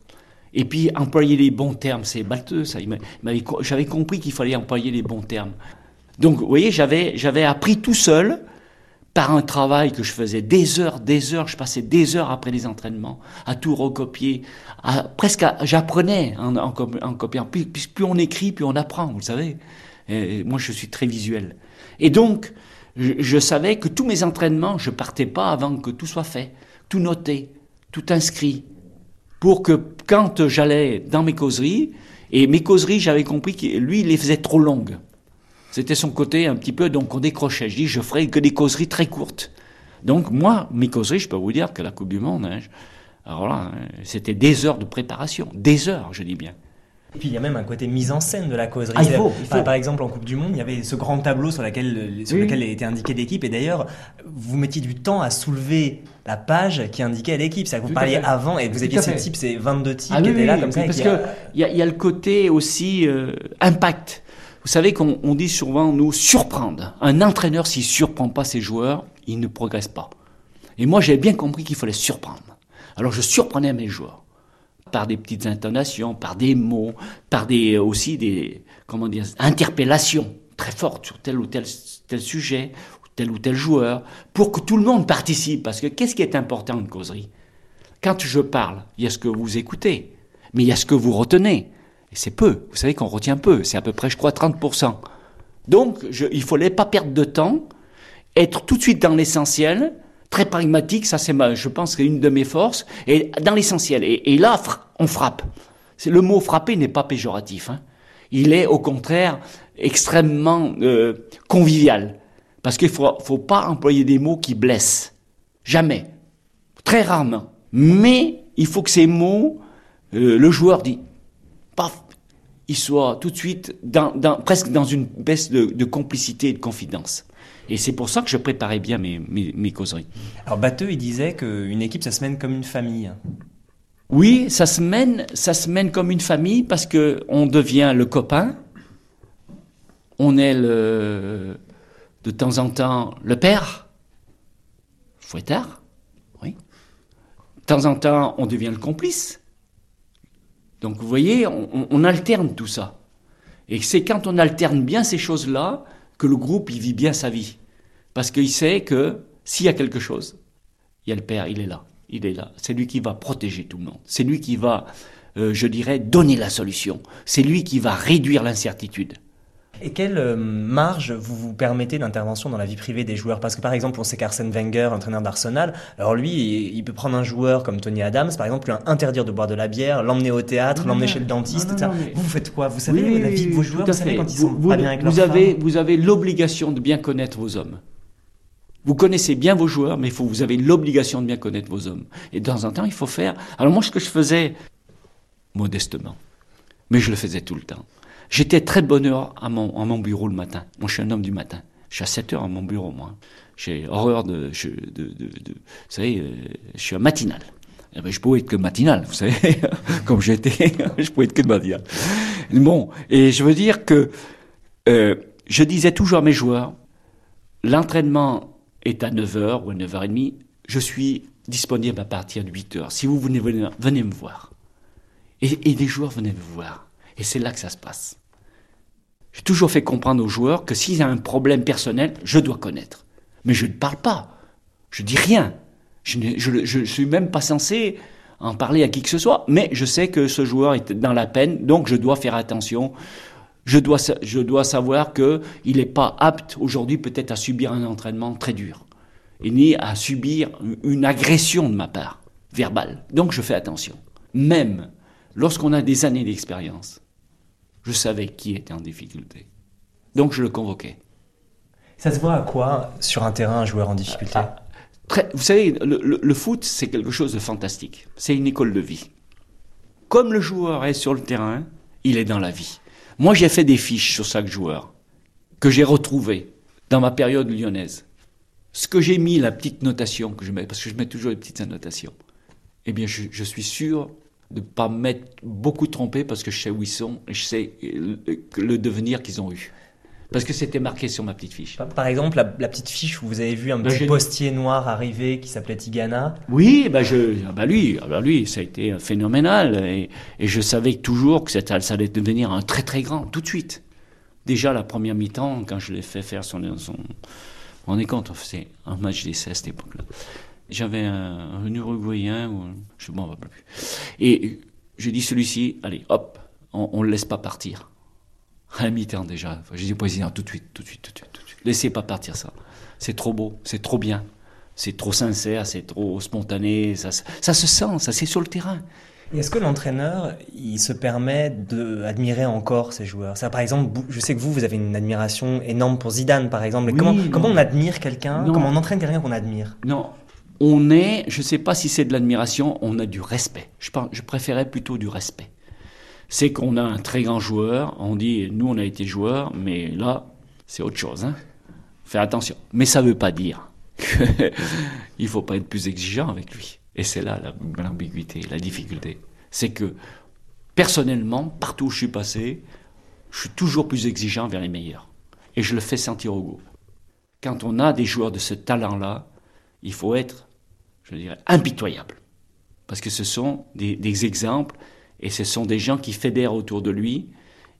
Et puis employer les bons termes, c'est balteux ça. J'avais compris qu'il fallait employer les bons termes. Donc, vous voyez, j'avais, j'avais appris tout seul, par un travail que je faisais des heures, des heures, je passais des heures après les entraînements, à tout recopier, à, presque j'apprenais en, copiant. Plus, plus, on écrit, plus on apprend, vous savez. Et, moi, je suis très visuel. Et donc, je, je, savais que tous mes entraînements, je partais pas avant que tout soit fait, tout noté, tout inscrit, pour que quand j'allais dans mes causeries, et mes causeries, j'avais compris que lui, il les faisait trop longues. C'était son côté un petit peu, donc on décrochait. Je dis, je ferai que des causeries très courtes. Donc moi, mes causeries, je peux vous dire que la Coupe du Monde, hein, alors là, c'était des heures de préparation, des heures, je dis bien. Et puis il y a même un côté mise en scène de la causerie. Ah, par exemple, en Coupe du Monde, il y avait ce grand tableau sur, laquelle, sur lequel était indiqué l'équipe. Et d'ailleurs, vous mettiez du temps à soulever la page qui indiquait l'équipe. C'est-à-dire que vous parliez avant et vous aviez ces types, ces 22 types ah qui étaient là comme ça. Parce qu'il y, y, a le côté aussi euh, impact. Vous savez qu'on dit souvent nous surprendre. Un entraîneur, s'il surprend pas ses joueurs, il ne progresse pas. Et moi, j'ai bien compris qu'il fallait surprendre. Alors, je surprenais mes joueurs par des petites intonations, par des mots, par des aussi des comment dire interpellations très fortes sur tel ou tel sujet, ou tel ou tel joueur, pour que tout le monde participe. Parce que qu'est-ce qui est important en causerie? Quand je parle, il y a ce que vous écoutez, mais il y a ce que vous retenez. C'est peu. Vous savez qu'on retient peu. C'est à peu près, je crois, 30%. Donc, il fallait pas perdre de temps, être tout de suite dans l'essentiel, très pragmatique. Ça, c'est, je pense, une de mes forces. Et dans l'essentiel. Et, là, on frappe. Le mot frapper n'est pas péjoratif. Hein. Il est, au contraire, extrêmement euh, convivial. Parce qu'il faut, faut pas employer des mots qui blessent. Jamais. Très rarement. Mais il faut que ces mots, euh, le joueur dit, paf, il soit tout de suite dans, presque dans une baisse de, complicité et de confidence. Et c'est pour ça que je préparais bien mes, mes, causeries. Alors Batteux, il disait qu'une équipe, ça se mène comme une famille. Oui, ça se mène, ça se mène comme une famille parce que on devient le copain, on est le, de temps en temps le père, fouettard, oui. De temps en temps, on devient le complice. Donc vous voyez, on, alterne tout ça. Et c'est quand on alterne bien ces choses-là que le groupe il vit bien sa vie. Parce qu'il sait que s'il y a quelque chose, il y a le Père, il est là. Il est là. C'est lui qui va protéger tout le monde. C'est lui qui va, euh, je dirais, donner la solution. C'est lui qui va réduire l'incertitude. Et quelle euh, marge vous vous permettez d'intervention dans la vie privée des joueurs? Parce que par exemple, on sait qu'Arsène Wenger, entraîneur d'Arsenal, alors lui, il peut prendre un joueur comme Tony Adams, par exemple, lui interdire de boire de la bière, l'emmener au théâtre, l'emmener chez le dentiste, etc. Vous, faites quoi? Vous savez la vie de vos joueurs, vous savez quand ils sont pas bien avec vous avez, Vous avez l'obligation de bien connaître vos hommes. Vous connaissez bien vos joueurs, mais faut, vous avez l'obligation de bien connaître vos hommes. Et de temps en temps, il faut faire. Alors moi, ce que je faisais, modestement, mais je le faisais tout le temps. J'étais très de bonne heure à mon, à mon bureau le matin. Moi, je suis un homme du matin. Je suis à 7 heures à mon bureau, moi. J'ai horreur de, de, de, Vous savez, euh, je suis un matinal. Eh ben, je pouvais être que matinal, vous savez, <laughs> comme j'étais, <laughs> je pouvais être que de matinal. Bon, et je veux dire que euh, je disais toujours à mes joueurs, l'entraînement est à 9h ou à 9h30, je suis disponible à partir de 8h. Si vous venez, venez, venez me voir. Et, et les joueurs venaient me voir. Et c'est là que ça se passe. J'ai toujours fait comprendre aux joueurs que s'il y a un problème personnel, je dois connaître. Mais je ne parle pas. Je dis rien. Je ne suis même pas censé en parler à qui que ce soit. Mais je sais que ce joueur est dans la peine, donc je dois faire attention. Je dois, je dois savoir qu'il n'est pas apte aujourd'hui peut-être à subir un entraînement très dur. Et ni à subir une agression de ma part, verbale. Donc je fais attention. Même lorsqu'on a des années d'expérience, je savais qui était en difficulté. Donc je le convoquais. Ça se voit à quoi sur un terrain un joueur en difficulté? Ah, Vous savez, le, foot, c'est quelque chose de fantastique. C'est une école de vie. Comme le joueur est sur le terrain, il est dans la vie. Moi, j'ai fait des fiches sur chaque joueur que j'ai retrouvé dans ma période lyonnaise. Ce que j'ai mis, la petite notation que je mets, parce que je mets toujours les petites annotations, eh bien, je, je suis sûr de ne pas mettre beaucoup trompé parce que je sais où ils sont et je sais le devenir qu'ils ont eu. Parce que c'était marqué sur ma petite fiche. Par exemple, la, petite fiche où vous avez vu un ben, petit postier noir arriver qui s'appelait Tigana. Oui, bah je, ah bah lui, bah lui, ça a été phénoménal. Et, et je savais toujours que ça, ça allait devenir un très très grand, tout de suite. Déjà, la première mi-temps, quand je l'ai fait faire son. son on est compte, c'est un match d'essai à cette époque-là. J'avais un, un, Uruguayen, ou, je ne m'en rappelle plus. Et j'ai dit celui-ci, allez, hop, on ne le laisse pas partir. À la mi-temps déjà. J'ai dit au président, tout de suite, tout de suite, tout de suite, tout de suite. Laissez pas partir ça. C'est trop beau, c'est trop bien. C'est trop sincère, c'est trop spontané. Ça, ça se sent, ça c'est sur le terrain. Est-ce que l'entraîneur, il se permet d'admirer encore ses joueurs? Ça, Par exemple, je sais que vous, vous avez une admiration énorme pour Zidane, par exemple. comment, comment on admire quelqu'un? Comment on entraîne quelqu'un qu'on admire? Non, on est, je ne sais pas si c'est de l'admiration, on a du respect. Je, je préférais plutôt du respect. C'est qu'on a un très grand joueur, on dit, nous on a été joueurs, mais là, c'est autre chose. Hein Faire attention. Mais ça ne veut pas dire qu'il <laughs> ne faut pas être plus exigeant avec lui. Et c'est là l'ambiguïté, la difficulté. C'est que, personnellement, partout où je suis passé, je suis toujours plus exigeant vers les meilleurs. Et je le fais sentir au groupe. Quand on a des joueurs de ce talent-là, il faut être, je dirais, impitoyable. Parce que ce sont des, exemples et ce sont des gens qui fédèrent autour de lui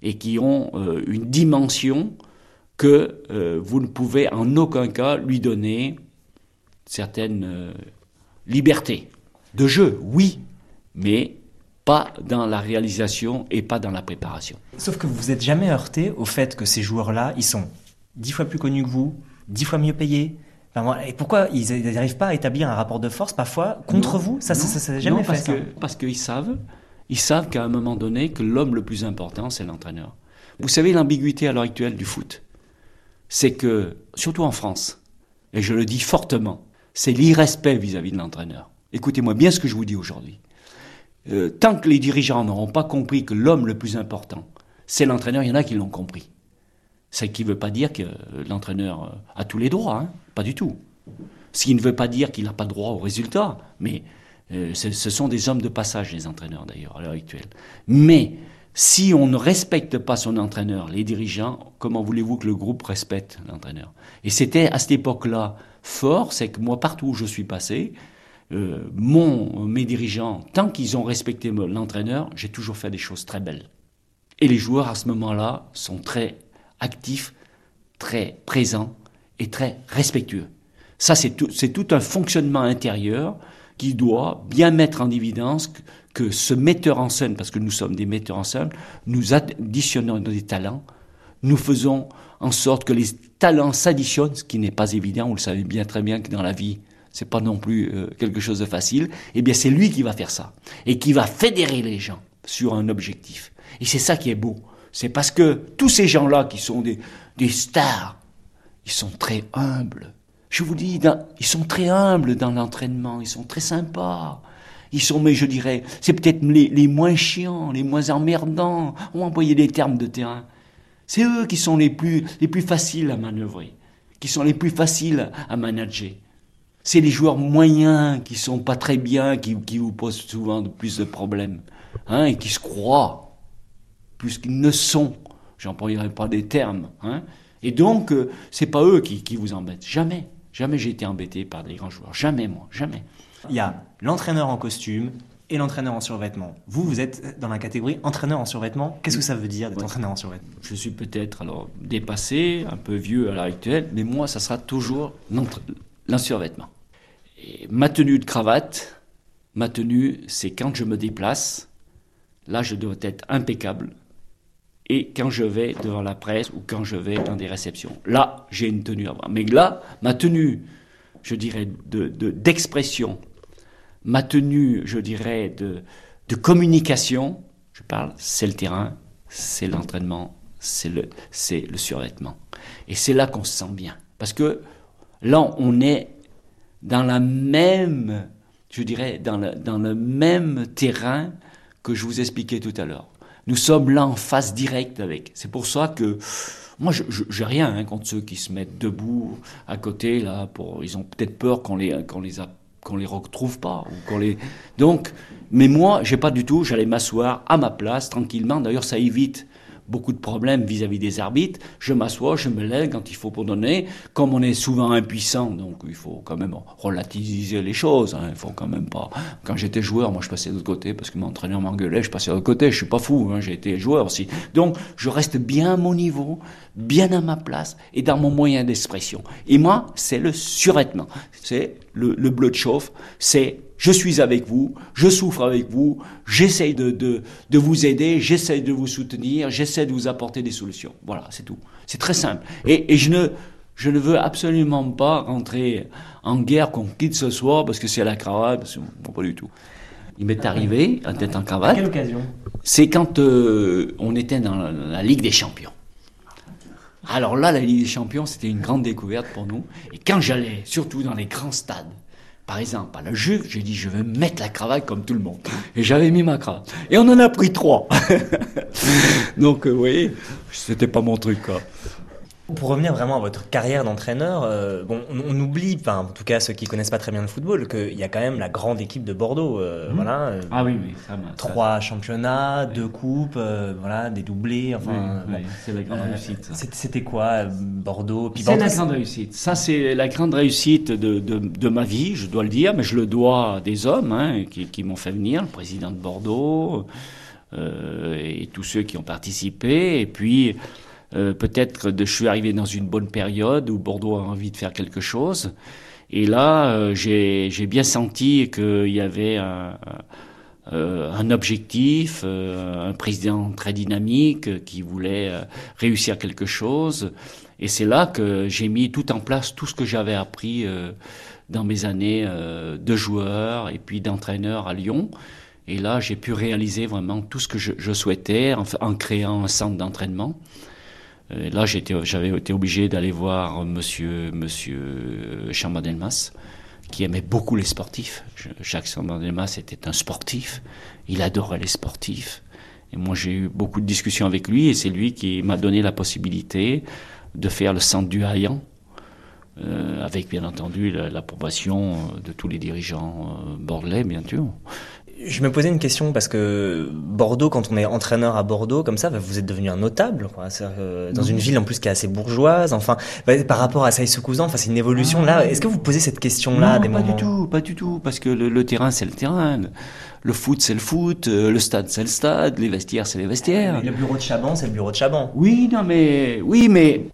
et qui ont euh, une dimension que euh, vous ne pouvez en aucun cas lui donner certaines euh, libertés. De jeu, oui, mais pas dans la réalisation et pas dans la préparation. Sauf que vous vous êtes jamais heurté au fait que ces joueurs-là, ils sont dix fois plus connus que vous, dix fois mieux payés, et pourquoi ils n'arrivent pas à établir un rapport de force parfois contre vous? Ça, ça, jamais non, parce fait. Que, parce qu'ils savent, ils savent qu'à un moment donné, que l'homme le plus important, c'est l'entraîneur. Vous savez l'ambiguïté à l'heure actuelle du foot, c'est que, surtout en France, et je le dis fortement, c'est l'irrespect vis-à-vis de l'entraîneur. Écoutez-moi bien ce que je vous dis aujourd'hui. Euh, tant que les dirigeants n'auront pas compris que l'homme le plus important, c'est l'entraîneur, il y en a qui l'ont compris. Ce qui ne veut pas dire que l'entraîneur a tous les droits, hein. Pas du tout. Ce qui ne veut pas dire qu'il n'a pas droit au résultat, mais euh, ce, sont des hommes de passage, les entraîneurs d'ailleurs, à l'heure actuelle. Mais si on ne respecte pas son entraîneur, les dirigeants, comment voulez-vous que le groupe respecte l'entraîneur? Et c'était à cette époque-là fort, c'est que moi, partout où je suis passé, euh, mon, mes dirigeants, tant qu'ils ont respecté l'entraîneur, j'ai toujours fait des choses très belles. Et les joueurs, à ce moment-là, sont très actif, très présent et très respectueux. Ça, c'est tout, tout, un fonctionnement intérieur qui doit bien mettre en évidence que, ce metteur en scène, parce que nous sommes des metteurs en scène, nous additionnons des talents nous faisons en sorte que les talents s'additionnent, ce qui n'est pas évident, vous le savez bien très bien que dans la vie, c'est pas non plus euh, quelque chose de facile, eh bien c'est lui qui va faire ça et qui va fédérer les gens sur un objectif. Et c'est ça qui est beau. C'est parce que tous ces gens-là qui sont des, des stars, ils sont très humbles. Je vous dis, ils sont très humbles dans l'entraînement, ils sont très sympas. Ils sont, mais je dirais, c'est peut-être les, les, moins chiants, les moins emmerdants. On va employer des termes de terrain. C'est eux qui sont les plus, les plus faciles à manœuvrer, qui sont les plus faciles à manager. C'est les joueurs moyens qui sont pas très bien, qui, qui vous posent souvent plus de problèmes, hein, et qui se croient plus qu'ils ne sont. J'employerai pas des termes, hein. Et donc, euh, c'est pas eux qui, qui vous embêtent. Jamais. Jamais j'ai été embêté par des grands joueurs. Jamais, moi. Jamais. Il y a l'entraîneur en costume et l'entraîneur en survêtement. Vous, vous êtes dans la catégorie entraîneur en survêtement. Qu'est-ce que ça veut dire d'être Ouais. entraîneur en survêtement? Je suis peut-être alors dépassé, un peu vieux à l'heure actuelle, mais moi, ça sera toujours l'ensurvêtement. Et ma tenue de cravate, ma tenue, c'est quand je me déplace, là, je dois être impeccable. Et quand je vais devant la presse ou quand je vais dans des réceptions, là, j'ai une tenue à avoir. Mais là, ma tenue, je dirais, de- de- d'expression, ma tenue, je dirais, de, de communication, je parle, c'est le terrain, c'est l'entraînement, c'est le, le survêtement. Et c'est là qu'on se sent bien. Parce que là, on est dans la même, je dirais, dans le, dans le même terrain que je vous expliquais tout à l'heure. Nous sommes là en face directe avec. C'est pour ça que moi, je j'ai rien hein, contre ceux qui se mettent debout à côté là. Pour, ils ont peut-être peur qu'on les qu'on les qu'on les retrouve pas ou qu'on les. Donc, mais moi, j'ai pas du tout. J'allais m'asseoir à ma place tranquillement. D'ailleurs, ça évite beaucoup de problèmes vis-à-vis des arbitres. Je m'assois, je me lève quand il faut pour donner. Comme on est souvent impuissant, donc il faut quand même relativiser les choses. hein. Il faut quand même pas. Quand j'étais joueur, moi je passais de l'autre côté parce que mon entraîneur m'engueulait, je passais de l'autre côté. Je suis pas fou, hein, j'ai été joueur aussi. Donc je reste bien à mon niveau, bien à ma place et dans mon moyen d'expression. Et moi, c'est le survêtement. C'est le, le bleu de chauffe. C'est je suis avec vous, je souffre avec vous, j'essaye de, de, de vous aider, j'essaye de vous soutenir, j'essaie de vous apporter des solutions. Voilà, c'est tout. C'est très simple. Et, et je, ne, je ne veux absolument pas rentrer en guerre contre qui que ce soit parce que c'est à la cravate, parce que, bon, pas du tout. Il m'est arrivé, en tête en À cravate, quelle occasion? C'est quand euh, on était dans la, la Ligue des Champions. Alors là, la Ligue des Champions, c'était une grande découverte pour nous. Et quand j'allais, surtout dans les grands stades, par exemple, à la Juve, j'ai dit, je veux mettre la cravate comme tout le monde. Et j'avais mis ma cravate. Et on en a pris trois. <laughs> Donc, euh, vous voyez, c'était pas mon truc. Pour revenir vraiment à votre carrière d'entraîneur, euh, bon, on, on oublie, enfin, en tout cas ceux qui connaissent pas très bien le football, qu'il y a quand même la grande équipe de Bordeaux. euh, Voilà, euh, Ah oui, oui, ça ça- trois championnats, deux coupes, voilà, des doublés. Enfin, Oui, bon. oui, c'est la grande réussite. c'était- quoi, Bordeaux C'est la grande réussite. Ça, c'est la grande réussite de, de, de ma vie, je dois le dire, mais je le dois à des hommes hein, qui, qui m'ont fait venir, le président de Bordeaux et tous ceux qui ont participé. Et puis, euh, peut-être que je suis arrivé dans une bonne période où Bordeaux a envie de faire quelque chose. Et là, euh, j'ai bien senti qu'il y avait un, euh, un objectif, euh, un président très dynamique qui voulait euh, réussir quelque chose. Et c'est là que j'ai mis tout en place tout ce que j'avais appris dans mes années de joueur et puis d'entraîneur à Lyon. Et là, j'ai pu réaliser vraiment tout ce que je, souhaitais en créant un centre d'entraînement. Euh, là, j'avais été obligé d'aller voir Monsieur, monsieur Chambadelmas, qui aimait beaucoup les sportifs. Je- Jacques Chambadelmas était un sportif. Il adorait les sportifs. Et moi, j'ai eu beaucoup de discussions avec lui, et c'est lui qui m'a donné la possibilité de faire le centre du Hayan, euh, avec bien entendu la- l'approbation euh, de tous les dirigeants euh, bordelais, bien sûr. Je me posais une question parce que Bordeaux, quand on est entraîneur à Bordeaux, comme ça, bah, vous êtes devenu un notable, quoi. Euh, dans une ville en plus qui est assez bourgeoise. Enfin, bah, par rapport à Saïs enfin, c'est une évolution là. Est-ce que vous posez cette question-là des pas moments du tout, pas du tout, parce que le, le terrain c'est le terrain, le, le foot c'est le foot, euh, le stade c'est le stade, les vestiaires c'est les vestiaires. Le bureau de Chaban, c'est le bureau de Chaban. Oui, non, mais oui, mais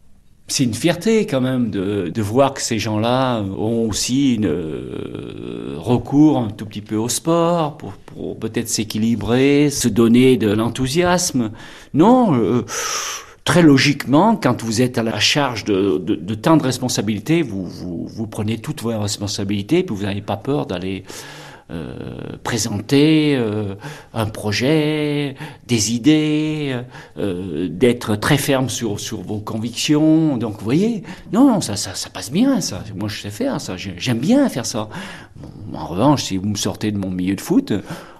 c'est une fierté quand même de, de voir que ces gens-là ont aussi une, euh, recours un tout petit peu au sport pour, pour peut-être s'équilibrer, se donner de l'enthousiasme. Non, euh, très logiquement, quand vous êtes à la charge de, de, de tant de responsabilités, vous, vous, vous, prenez toutes vos responsabilités, puis vous n'avez pas peur d'aller euh, présenter euh, un projet, des idées, euh, d'être très ferme sur, sur vos convictions. Donc, vous voyez, non, ça, ça, ça passe bien, ça. Moi, je sais faire ça. J'aime bien faire ça. en revanche, si vous me sortez de mon milieu de foot,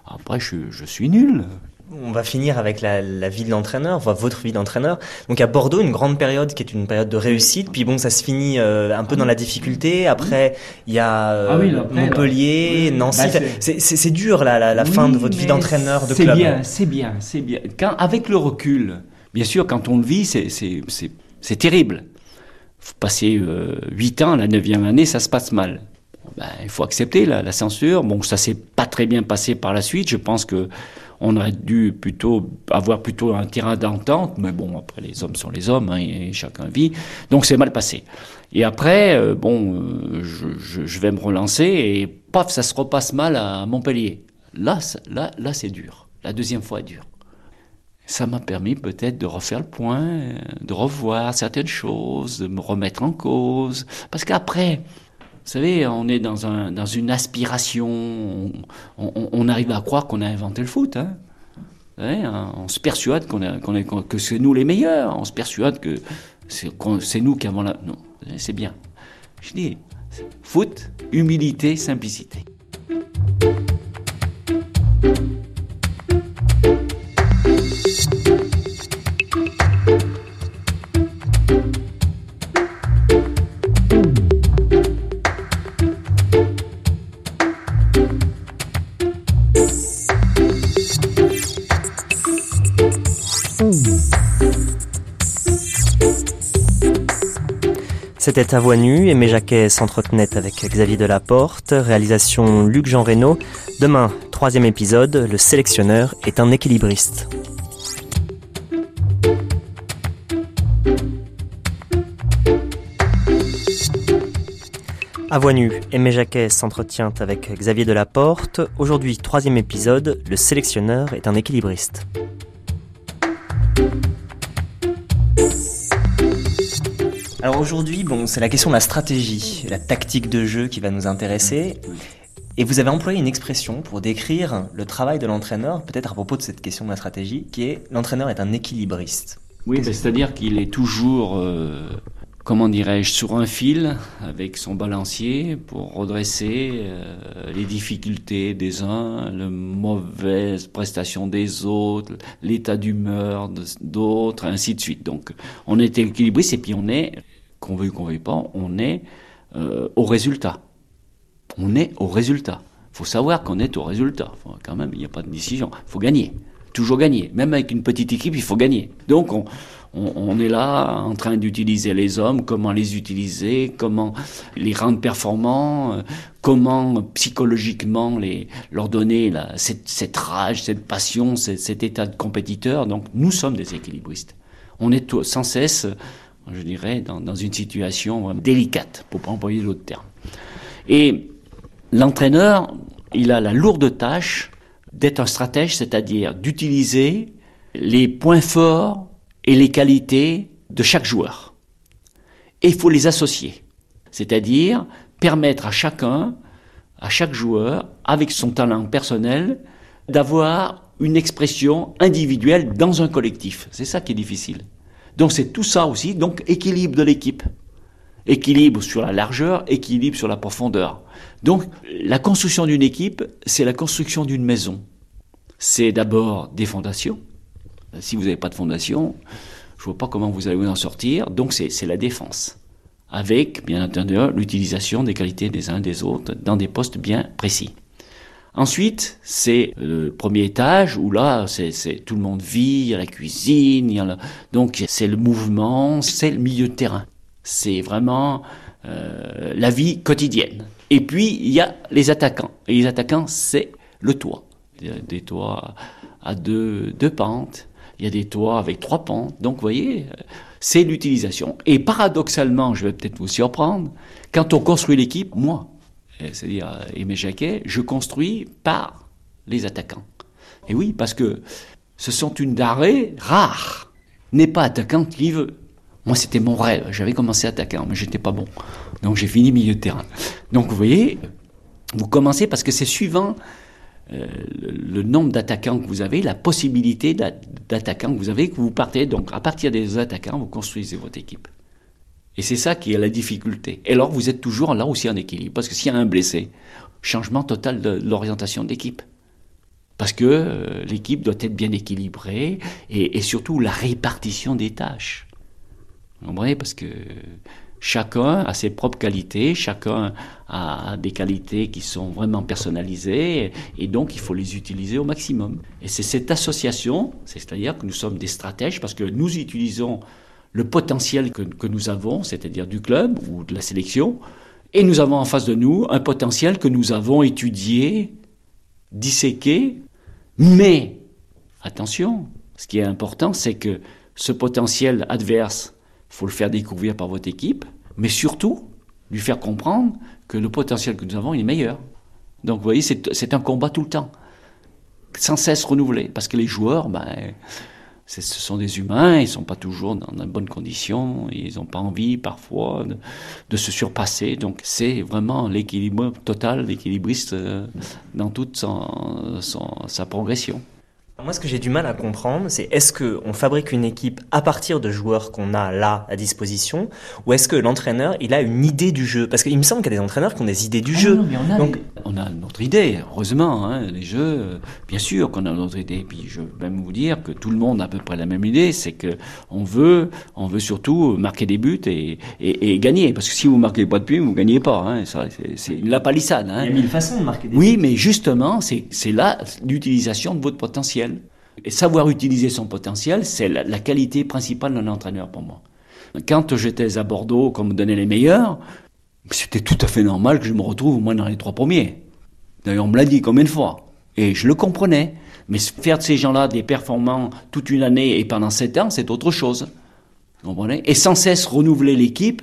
après, je, je suis nul. On va finir avec la, la vie de l'entraîneur, enfin, votre vie d'entraîneur. Donc à Bordeaux, une grande période qui est une période de réussite, puis bon, ça se finit euh, un peu dans la difficulté. Après, il y a euh, Ah oui, là, après, Montpellier, là. Nancy. Bah, c'est c'est- c'est dur la, la, la Oui, fin de votre vie d'entraîneur de C'est club. bien, c'est bien, c'est bien. Quand, avec le recul, bien sûr, quand on le vit, c'est- c'est c'est- c'est terrible. Passer euh, 8 ans, la neuvième année, ça se passe mal. Ben, il faut accepter la, la censure. Bon, ça s'est pas très bien passé par la suite. Je pense que on aurait dû plutôt avoir plutôt un terrain d'entente, mais bon, après les hommes sont les hommes, hein, et chacun vit. Donc c'est mal passé. Et après, euh, bon, euh, je, vais me relancer et paf, ça se repasse mal à Montpellier. Là, là, là, c'est dur. La deuxième fois est dure. Ça m'a permis peut-être de refaire le point, euh, de revoir certaines choses, de me remettre en cause. Parce qu'après, vous savez, on est dans, un, dans une aspiration, on, arrive à croire qu'on a inventé le foot. Hein. On se persuade que c'est nous les meilleurs, on se persuade que c'est nous qui avons la... Non, c'est bien. Je dis, foot, humilité, simplicité. C'était à voix Aimé Jacquet s'entretenait avec Xavier Delaporte, réalisation Luc Jean Reynaud. Demain, troisième épisode, le sélectionneur est un équilibriste. À voix Aimé Jacquet s'entretient avec Xavier Delaporte. Aujourd'hui, troisième épisode, le sélectionneur est un équilibriste. Alors aujourd'hui, bon, c'est la question de la stratégie, la tactique de jeu qui va nous intéresser. Et vous avez employé une expression pour décrire le travail de l'entraîneur, peut-être à propos de cette question de la stratégie, qui est l'entraîneur est un équilibriste. Oui, c'est-à-dire qu'il est toujours, euh, comment dirais-je, sur un fil avec son balancier pour redresser euh, les difficultés des uns, la mauvaise prestation des autres, l'état d'humeur d'autres, ainsi de suite. Donc, on est équilibriste et puis on est, qu'on veuille ou qu'on veuille pas, on est euh, au résultat. On est au résultat. faut savoir qu'on est au résultat. Quand même, il n'y a pas de décision. Faut gagner. Toujours gagner. Même avec une petite équipe, il faut gagner. Donc, on, on, est là en train d'utiliser les hommes, comment les utiliser, comment les rendre performants, euh, comment psychologiquement les, leur donner cette, rage, cette passion, cet, état de compétiteur. Donc, nous sommes des équilibristes. On est sans cesse, je dirais, dans, dans une situation délicate, pour pas employer d'autres termes. Et l'entraîneur, il a la lourde tâche d'être un stratège, c'est-à-dire d'utiliser les points forts et les qualités de chaque joueur. Et il faut les associer, c'est-à-dire permettre à chacun, à chaque joueur, avec son talent personnel, d'avoir une expression individuelle dans un collectif. C'est ça qui est difficile. Donc c'est tout ça aussi, donc équilibre de l'équipe. Équilibre sur la largeur, équilibre sur la profondeur. Donc la construction d'une équipe, c'est la construction d'une maison. C'est d'abord des fondations. Si vous n'avez pas de fondation, je vois pas comment vous allez vous en sortir. Donc c'est la défense. Avec, bien entendu, l'utilisation des qualités des uns des autres dans des postes bien précis. Ensuite, c'est le premier étage où là, c'est tout le monde vit, il y a la cuisine, il y a la- donc c'est le mouvement, c'est le milieu de terrain. C'est vraiment euh, la vie quotidienne. Et puis, il y a les attaquants. Et les attaquants, c'est le toit. Des toits à deux, deux pentes, il y a des toits avec trois pentes. Donc, vous voyez, c'est l'utilisation. Et paradoxalement, je vais peut-être vous surprendre, quand on construit l'équipe, moi, euh, c'est-à-dire euh, Aimé Jacquet, je construis par les attaquants. Et oui, parce que ce sont une denrée rare. n'est pas attaquant qui veut. Moi, c'était mon rêve. J'avais commencé attaquant, mais j'étais pas bon. Donc, j'ai fini milieu de terrain. Donc, vous voyez, vous commencez parce que c'est suivant euh, le, nombre d'attaquants que vous avez, la possibilité d'attaquants que vous avez, que vous partez. Donc, à partir des attaquants, vous construisez votre équipe. Et c'est ça qui est la difficulté. Et alors, vous êtes toujours là aussi en équilibre. Parce que s'il y a un blessé, changement total de l'orientation d'équipe. Parce que euh, l'équipe doit être bien équilibrée et, et, surtout la répartition des tâches. Vous comprenez Parce que chacun a ses propres qualités, chacun a des qualités qui sont vraiment personnalisées et donc il faut les utiliser au maximum. Et c'est cette association, c'est-à-dire que nous sommes des stratèges parce que nous utilisons le potentiel que, nous avons, c'est-à-dire du club ou de la sélection, et nous avons en face de nous un potentiel que nous avons étudié, disséqué, mais attention, ce qui est important, c'est que ce potentiel adverse faut le faire découvrir par votre équipe, mais surtout lui faire comprendre que le potentiel que nous avons est meilleur. Donc vous voyez, c'est un combat tout le temps, sans cesse renouvelé, parce que les joueurs, ben, ce sont des humains, ils ne sont pas toujours dans de bonnes conditions, ils n'ont pas envie parfois de, se surpasser. Donc c'est vraiment l'équilibre total, l'équilibriste euh, dans toute sa progression. Moi, ce que j'ai du mal à comprendre, c'est est-ce qu'on fabrique une équipe à partir de joueurs qu'on a là à disposition, ou est-ce que l'entraîneur, il a une idée du jeu? Parce qu'il me semble qu'il y a des entraîneurs qui ont des idées du ah jeu. on, a Donc... on a notre idée, heureusement. Hein, les jeux, euh, bien sûr qu'on a notre idée. Puis je vais même vous dire que tout le monde a à peu près la même idée, c'est que on veut, on veut surtout marquer des buts et, et, et gagner. Parce que si vous marquez pas de buts, vous gagnez pas. Hein, c'est la palissade. Hein. Il y a mille façons de marquer des buts. Oui, mais justement, c'est là l'utilisation de votre potentiel. Et savoir utiliser son potentiel, c'est la, qualité principale d'un entraîneur pour moi. Quand j'étais à Bordeaux, comme me donnait les meilleurs, c'était tout à fait normal que je me retrouve au moins dans les trois premiers. D'ailleurs, on me l'a dit combien de fois. Et je le comprenais. Mais faire de ces gens-là des performants toute une année et pendant sept ans, c'est autre chose. Vous comprenez? Et sans cesse renouveler l'équipe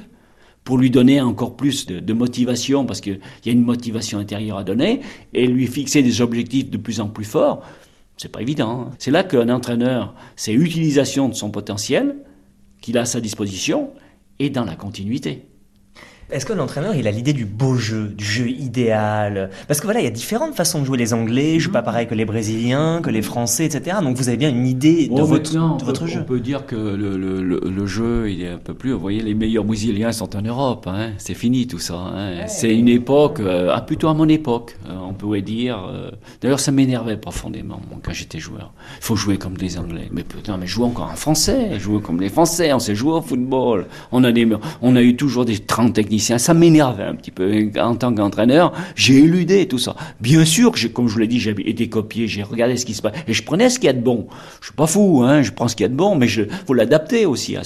pour lui donner encore plus de, de motivation, parce qu'il y a une motivation intérieure à donner, et lui fixer des objectifs de plus en plus forts. C'est pas évident. Hein. C'est là qu'un entraîneur, c'est utilisation de son potentiel qu'il a à sa disposition et dans la continuité. Est-ce que l'entraîneur, il a l'idée du beau jeu, du jeu idéal? Parce que voilà, il y a différentes façons de jouer. Les Anglais jouent pas pareil que les Brésiliens, que les Français, etc. Donc vous avez bien une idée de, oh, votre, jeu. On peut dire que le, le, le, jeu, il est un peu plus... Vous voyez, les meilleurs Brésiliens sont en Europe. Hein. C'est fini tout ça. Hein. C'est une époque, euh, ah, plutôt à mon époque, euh, on pourrait dire. Euh, d'ailleurs, ça m'énervait profondément quand j'étais joueur. Il faut jouer comme des Anglais. Mais putain, mais jouer encore en Français. Jouer comme les Français. On sait jouer au football. On a, des, on a eu toujours des 30 techniques ça m'énervait un petit peu. En tant qu'entraîneur, j'ai éludé tout ça. Bien sûr comme je vous l'ai dit, j'ai été copié, j'ai regardé ce qui se passe, et je prenais ce qu'il y a de bon. Je suis pas fou, hein, je prends ce qu'il y a de bon, mais je faut l'adapter aussi à,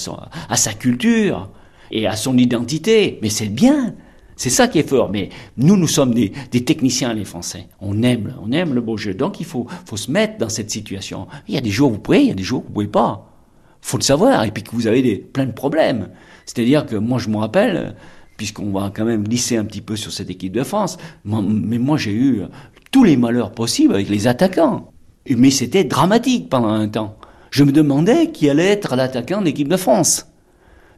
sa culture et à son identité. Mais c'est bien. C'est ça qui est fort. Mais nous, nous sommes des, des, techniciens, les Français. On aime, on aime le beau jeu. Donc, il faut, faut se mettre dans cette situation. Il y a des jours où vous pouvez, il y a des jours où vous pouvez pas. Faut le savoir. Et puis que vous avez des, plein de problèmes. C'est-à-dire que moi, je me rappelle, puisqu'on va quand même glisser un petit peu sur cette équipe de France. Mais moi, j'ai eu tous les malheurs possibles avec les attaquants. Mais c'était dramatique pendant un temps. Je me demandais qui allait être l'attaquant de l'équipe de France.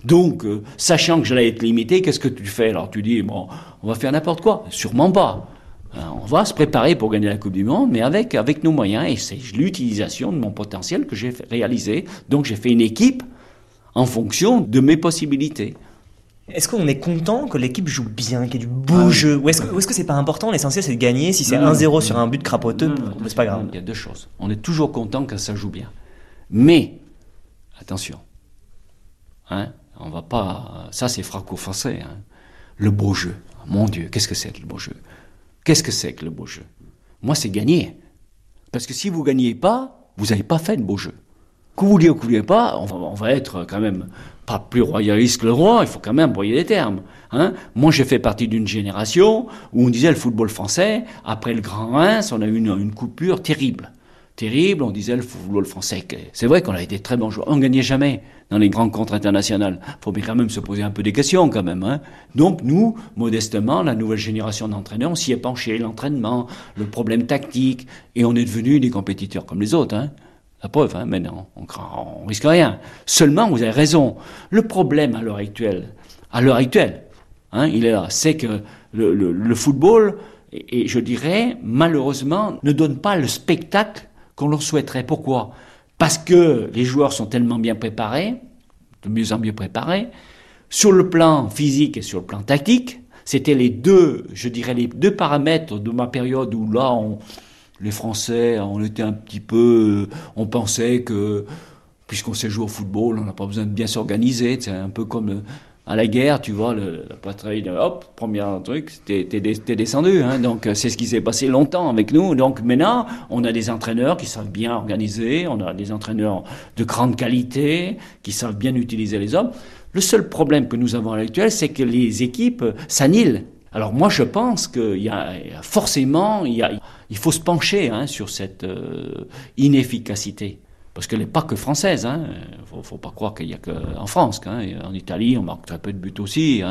Donc, euh, sachant que j'allais être limité, qu'est-ce que tu fais? Alors tu dis, on va faire n'importe quoi. Sûrement pas. Euh, on va se préparer pour gagner la Coupe du Monde, mais avec, avec nos moyens. Et c'est l'utilisation de mon potentiel que j'ai réalisé. Donc j'ai fait une équipe en fonction de mes possibilités. Est-ce qu'on est content que l'équipe joue bien, qu'il y ait du beau ah jeu Ou est-ce que c'est pas important L'essentiel c'est de gagner. Si c'est 1-0 sur un but crapoteux, c'est pas grave. Il y a deux choses. On est toujours content quand ça joue bien. Mais, attention, hein, on va pas. Ça c'est franco-français. Hein. Le beau jeu. Mon Dieu, qu'est-ce que c'est que le beau jeu? Qu'est-ce que c'est que le beau jeu? Moi c'est gagner. Parce que si vous gagnez pas, vous n'avez pas fait de beau jeu. Que vous vouliez ou que vous vouliez pas, on va être quand même pas plus royaliste que le roi, il faut quand même broyer les termes. Hein. Moi, j'ai fait partie d'une génération où on disait le football français, après le Grand Reims, on a eu une, coupure terrible. Terrible, on disait le football français. C'est vrai qu'on a été très bons joueurs. On gagnait jamais dans les grands contres internationales. Faut bien quand même se poser un peu des questions quand même. Hein. Donc nous, modestement, la nouvelle génération d'entraîneurs, on s'y est penché, l'entraînement, le problème tactique, et on est devenus des compétiteurs comme les autres. Hein. La preuve, hein, maintenant, on, on risque rien. Seulement, vous avez raison. Le problème à l'heure actuelle, à l'heure actuelle, hein, il est là, c'est que le football, et, et, je dirais, malheureusement, ne donne pas le spectacle qu'on leur souhaiterait. Pourquoi? Parce que les joueurs sont tellement bien préparés, de mieux en mieux préparés, sur le plan physique et sur le plan tactique. C'était les deux, je dirais, les deux paramètres de ma période où là, on, les Français, on était un petit peu, on pensait que puisqu'on sait jouer au football, on n'a pas besoin de bien s'organiser. C'est un peu comme à la guerre, tu vois, la patrouille, hop, premier truc, t'es, descendu. Hein, donc c'est ce qui s'est passé longtemps avec nous. Donc maintenant, on a des entraîneurs qui savent bien organiser, on a des entraîneurs de grande qualité, qui savent bien utiliser les hommes. Le seul problème que nous avons à l'actuel, c'est que les équipes s'annihilent. Alors moi, je pense qu'il y a forcément, il, il faut se pencher hein, sur cette euh, inefficacité. Parce qu'elle n'est pas que française. Hein. Faut, faut pas croire qu'il n'y a qu'en France. Hein. En Italie, on marque très peu de buts aussi.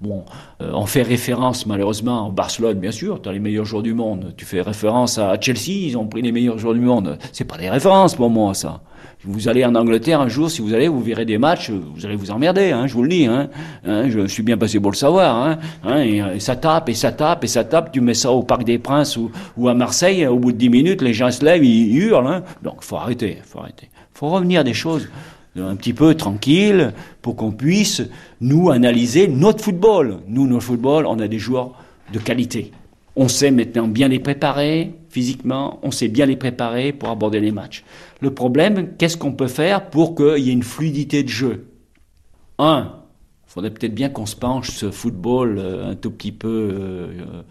Bon, euh, on fait référence malheureusement au Barcelone, bien sûr. Tu as les meilleurs joueurs du monde. Tu fais référence à Chelsea, ils ont pris les meilleurs joueurs du monde. C'est pas des références pour moi, ça. Vous allez en Angleterre un jour, si vous allez, vous verrez des matchs, vous allez vous emmerder, hein, je vous le dis. Hein, hein, je suis bien passé pour le savoir. Hein, hein et, et, ça tape, et ça tape, et ça tape. Tu mets ça au Parc des Princes ou, ou à Marseille, au bout de 10 minutes, les gens se lèvent, ils, ils hurlent. Donc, faut arrêter, faut arrêter. faut revenir à des choses un petit peu tranquilles pour qu'on puisse, nous, analyser notre football. Nous, notre football, on a des joueurs de qualité. On sait maintenant bien les préparer physiquement, on sait bien les préparer pour aborder les matchs. Le problème, qu'est-ce qu'on peut faire pour qu'il y ait une fluidité de jeu? Un, il faudrait peut-être bien qu'on se penche ce football euh, un tout petit peu euh,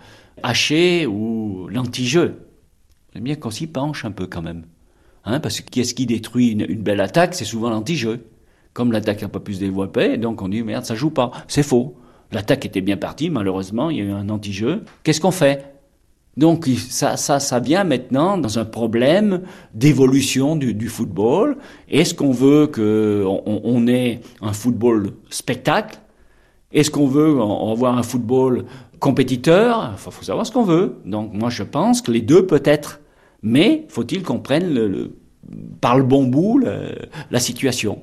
haché ou l'anti-jeu. C'est bien qu'on s'y penche un peu quand même. Hein, parce que qu'est-ce qui détruit une, une belle attaque? C'est souvent l'anti-jeu. Comme l'attaque n'a pas pu se développer, donc on dit merde, ça joue pas. C'est faux. L'attaque était bien partie, malheureusement, il y a eu un anti-jeu. Qu'est-ce qu'on fait? Donc ça, vient maintenant dans un problème d'évolution du, football. Est-ce qu'on veut qu'on on ait un football spectacle? Est-ce qu'on veut avoir un football compétiteur? Il faut, savoir ce qu'on veut. Donc moi je pense que les deux peut-être. Mais faut-il qu'on prenne par le bon bout la situation?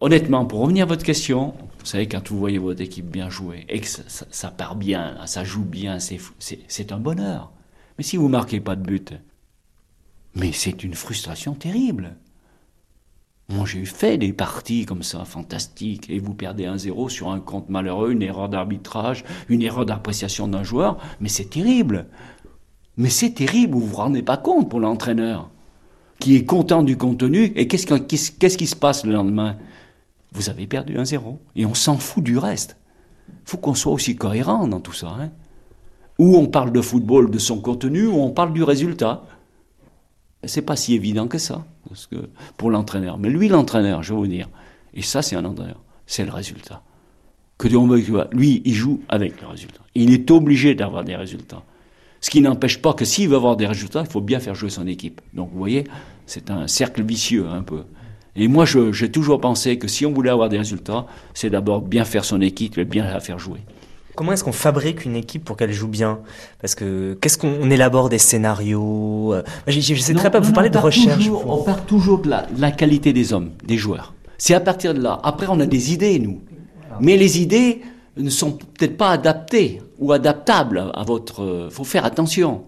Honnêtement, pour revenir à votre question, vous savez, quand vous voyez votre équipe bien jouer et que ça part bien, ça joue bien, c'est un bonheur. Mais si vous marquez pas de but, mais c'est une frustration terrible. Moi, j'ai fait des parties comme ça, fantastiques, et vous perdez un zéro sur un compte malheureux, une erreur d'arbitrage, une erreur d'appréciation d'un joueur, mais c'est terrible. Mais c'est terrible, vous vous rendez pas compte pour l'entraîneur, qui est content du contenu, et qu'est-ce qui, qu'est-ce qui se passe le lendemain? Vous avez perdu un zéro, et on s'en fout du reste. faut qu'on soit aussi cohérent dans tout ça. Hein ou on parle de football, de son contenu, ou on parle du résultat. C'est pas si évident que ça, pour l'entraîneur. Mais lui, l'entraîneur, je vais vous dire, et ça, c'est un entraîneur, c'est le résultat. Que lui, il joue avec le résultat. Il est obligé d'avoir des résultats. Ce qui n'empêche pas que s'il veut avoir des résultats, il faut bien faire jouer son équipe. Donc, vous voyez, c'est un cercle vicieux un peu. Et moi, j'ai toujours pensé que si on voulait avoir des résultats, c'est d'abord bien faire son équipe et bien la faire jouer. Comment est-ce qu'on fabrique une équipe pour qu'elle joue bien? Parce que qu'est-ce qu'on élabore des scénarios Je ne sais très pas, vous parlez de recherche. Toujours, on part toujours de la, de la, qualité des hommes, des joueurs. C'est à partir de là. Après, on a des idées, nous. Mais les idées ne sont peut-être pas adaptées ou adaptables à votre... faut faire attention.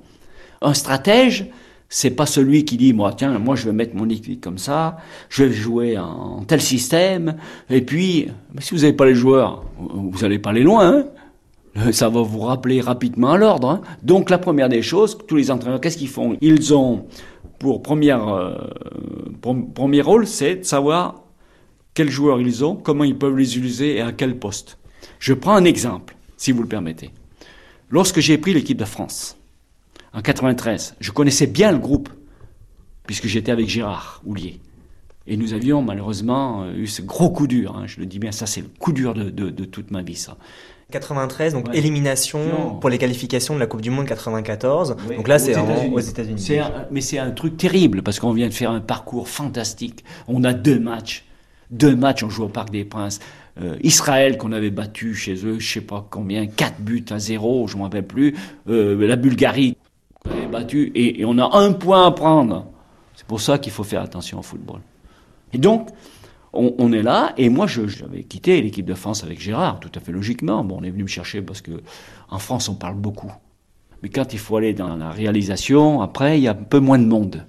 Un stratège, c'est pas celui qui dit moi tiens moi je vais mettre mon équipe comme ça, je vais jouer en tel système et puis si vous n'avez pas les joueurs, vous n'allez pas aller loin. Hein ça va vous rappeler rapidement l'ordre. Hein. Donc la première des choses, tous les entraîneurs, qu'est-ce qu'ils font? Ils ont pour euh, premier rôle, c'est de savoir quels joueurs ils ont, comment ils peuvent les utiliser et à quel poste. Je prends un exemple, si vous le permettez. Lorsque j'ai pris l'équipe de France, en 93, je connaissais bien le groupe, puisque j'étais avec Gérard Houlier. Et nous avions malheureusement eu ce gros coup dur, hein, je le dis bien, ça c'est le coup dur de, de, de toute ma vie, ça. 93, donc ouais. élimination non. pour les qualifications de la Coupe du Monde 94. Oui, donc là, c'est aux États-Unis. mais c'est un truc terrible parce qu'on vient de faire un parcours fantastique. On a deux matchs. Deux matchs, on joue au Parc des Princes. Euh, Israël qu'on avait battu chez eux, je sais pas combien, quatre buts à zéro, je m'en rappelle plus. Euh, la Bulgarie qu'on avait battu et, et, on a un point à prendre. C'est pour ça qu'il faut faire attention au football. Et donc, on, est là, et moi, j'avais quitté l'équipe de France avec Gérard, tout à fait logiquement. Bon, on est venu me chercher parce que en France, on parle beaucoup. Mais quand il faut aller dans la réalisation, après, il y a un peu moins de monde.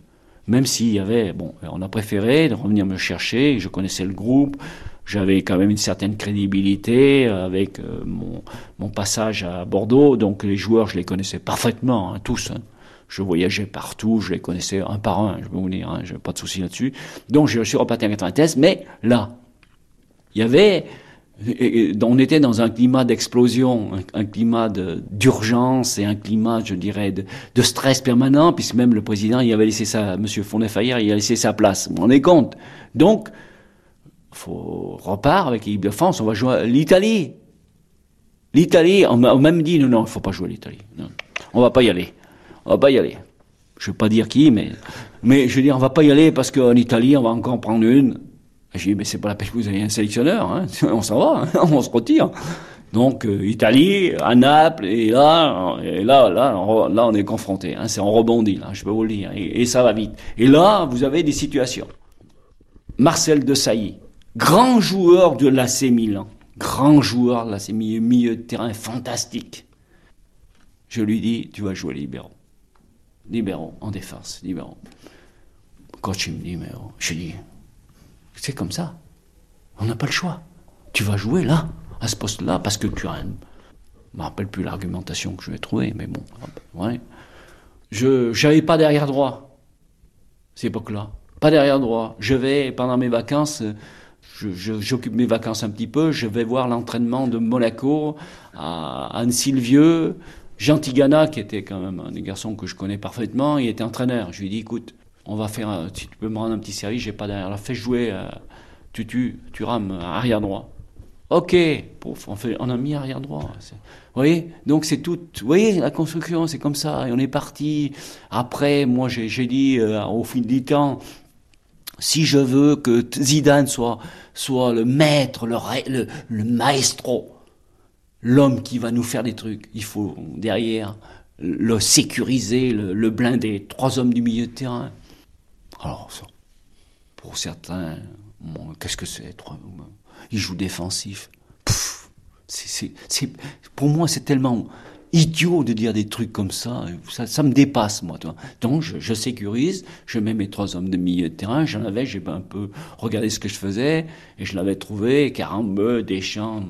Même s'il y avait, bon, on a préféré de revenir me chercher, je connaissais le groupe, j'avais quand même une certaine crédibilité avec euh, mon, passage à Bordeaux, donc les joueurs, je les connaissais parfaitement, hein, tous. Hein. Je voyageais partout, je les connaissais un par un, je peux vous dire, hein, je pas de souci là-dessus. Donc je suis reparti en 93, mais là, il y avait, on était dans un climat d'explosion, un, climat d'urgence et un climat, je dirais, de, stress permanent, puisque même le président, il avait laissé sa, Monsieur Fournet-Fayère, il a laissé sa place. Vous vous rendez compte? Donc, faut repart avec l'équipe de France, on va jouer l'Italie. L'Italie, on m'a même dit non, non, il faut pas jouer l'Italie. On va pas y aller. On va pas y aller. Je vais pas dire qui, mais mais je veux dire, on va pas y aller parce qu'en Italie, on va encore prendre une. J'ai dit, mais c'est pas la peine que vous ayez un sélectionneur, hein. <laughs> on s'en va, hein. <laughs> on se retire. Donc euh, Italie, à Naples, et là, et là, là, on, là, on est confronté. Hein, c'est on rebondit, là, je peux vous le dire, et, ça va vite. Et là, vous avez des situations. Marcel de Sailly, grand joueur de l'AC Milan, grand joueur de l'AC milieu, milieu de terrain fantastique. Je lui dis, tu vas jouer libéraux. Libéraux, en défense, libéraux. Coach, il me dit, mais je dis, c'est comme ça. On n'a pas le choix. Tu vas jouer là, à ce poste-là, parce que tu as un... Je me rappelle plus l'argumentation que je vais trouver, mais bon, ouais. Je n'avais pas derrière droit, cette époque-là. Pas derrière droit. Je vais, pendant mes vacances, j'occupe mes vacances un petit peu, je vais voir l'entraînement de Monaco à Anne-Sylvieux. Jean Tigana, qui était quand même un des garçons que je connais parfaitement, il était entraîneur. Je lui ai dit, écoute, on va faire, si tu peux me rendre un petit service, j'ai pas derrière. la fais jouer, euh, tu, tu, tu rames arrière droit. Ok, on, fait, on a mis arrière droit. Vous voyez? Donc c'est tout. Vous voyez, la construction, c'est comme ça. Et on est parti. Après, moi, j'ai dit euh, au fil du temps, si je veux que Zidane soit, soit le maître, le, le maestro, l'homme qui va nous faire des trucs, il faut derrière le sécuriser, le, blinder, trois hommes du milieu de terrain. Alors, pour certains, qu'est-ce que c'est Il joue défensif. c'est, pour moi, c'est tellement idiot de dire des trucs comme ça. Ça, me dépasse, moi. Donc, je, sécurise, je mets mes trois hommes de milieu de terrain. J'en avais, j'ai un peu regardé ce que je faisais, et je l'avais trouvé, Carambeu, Deschamps,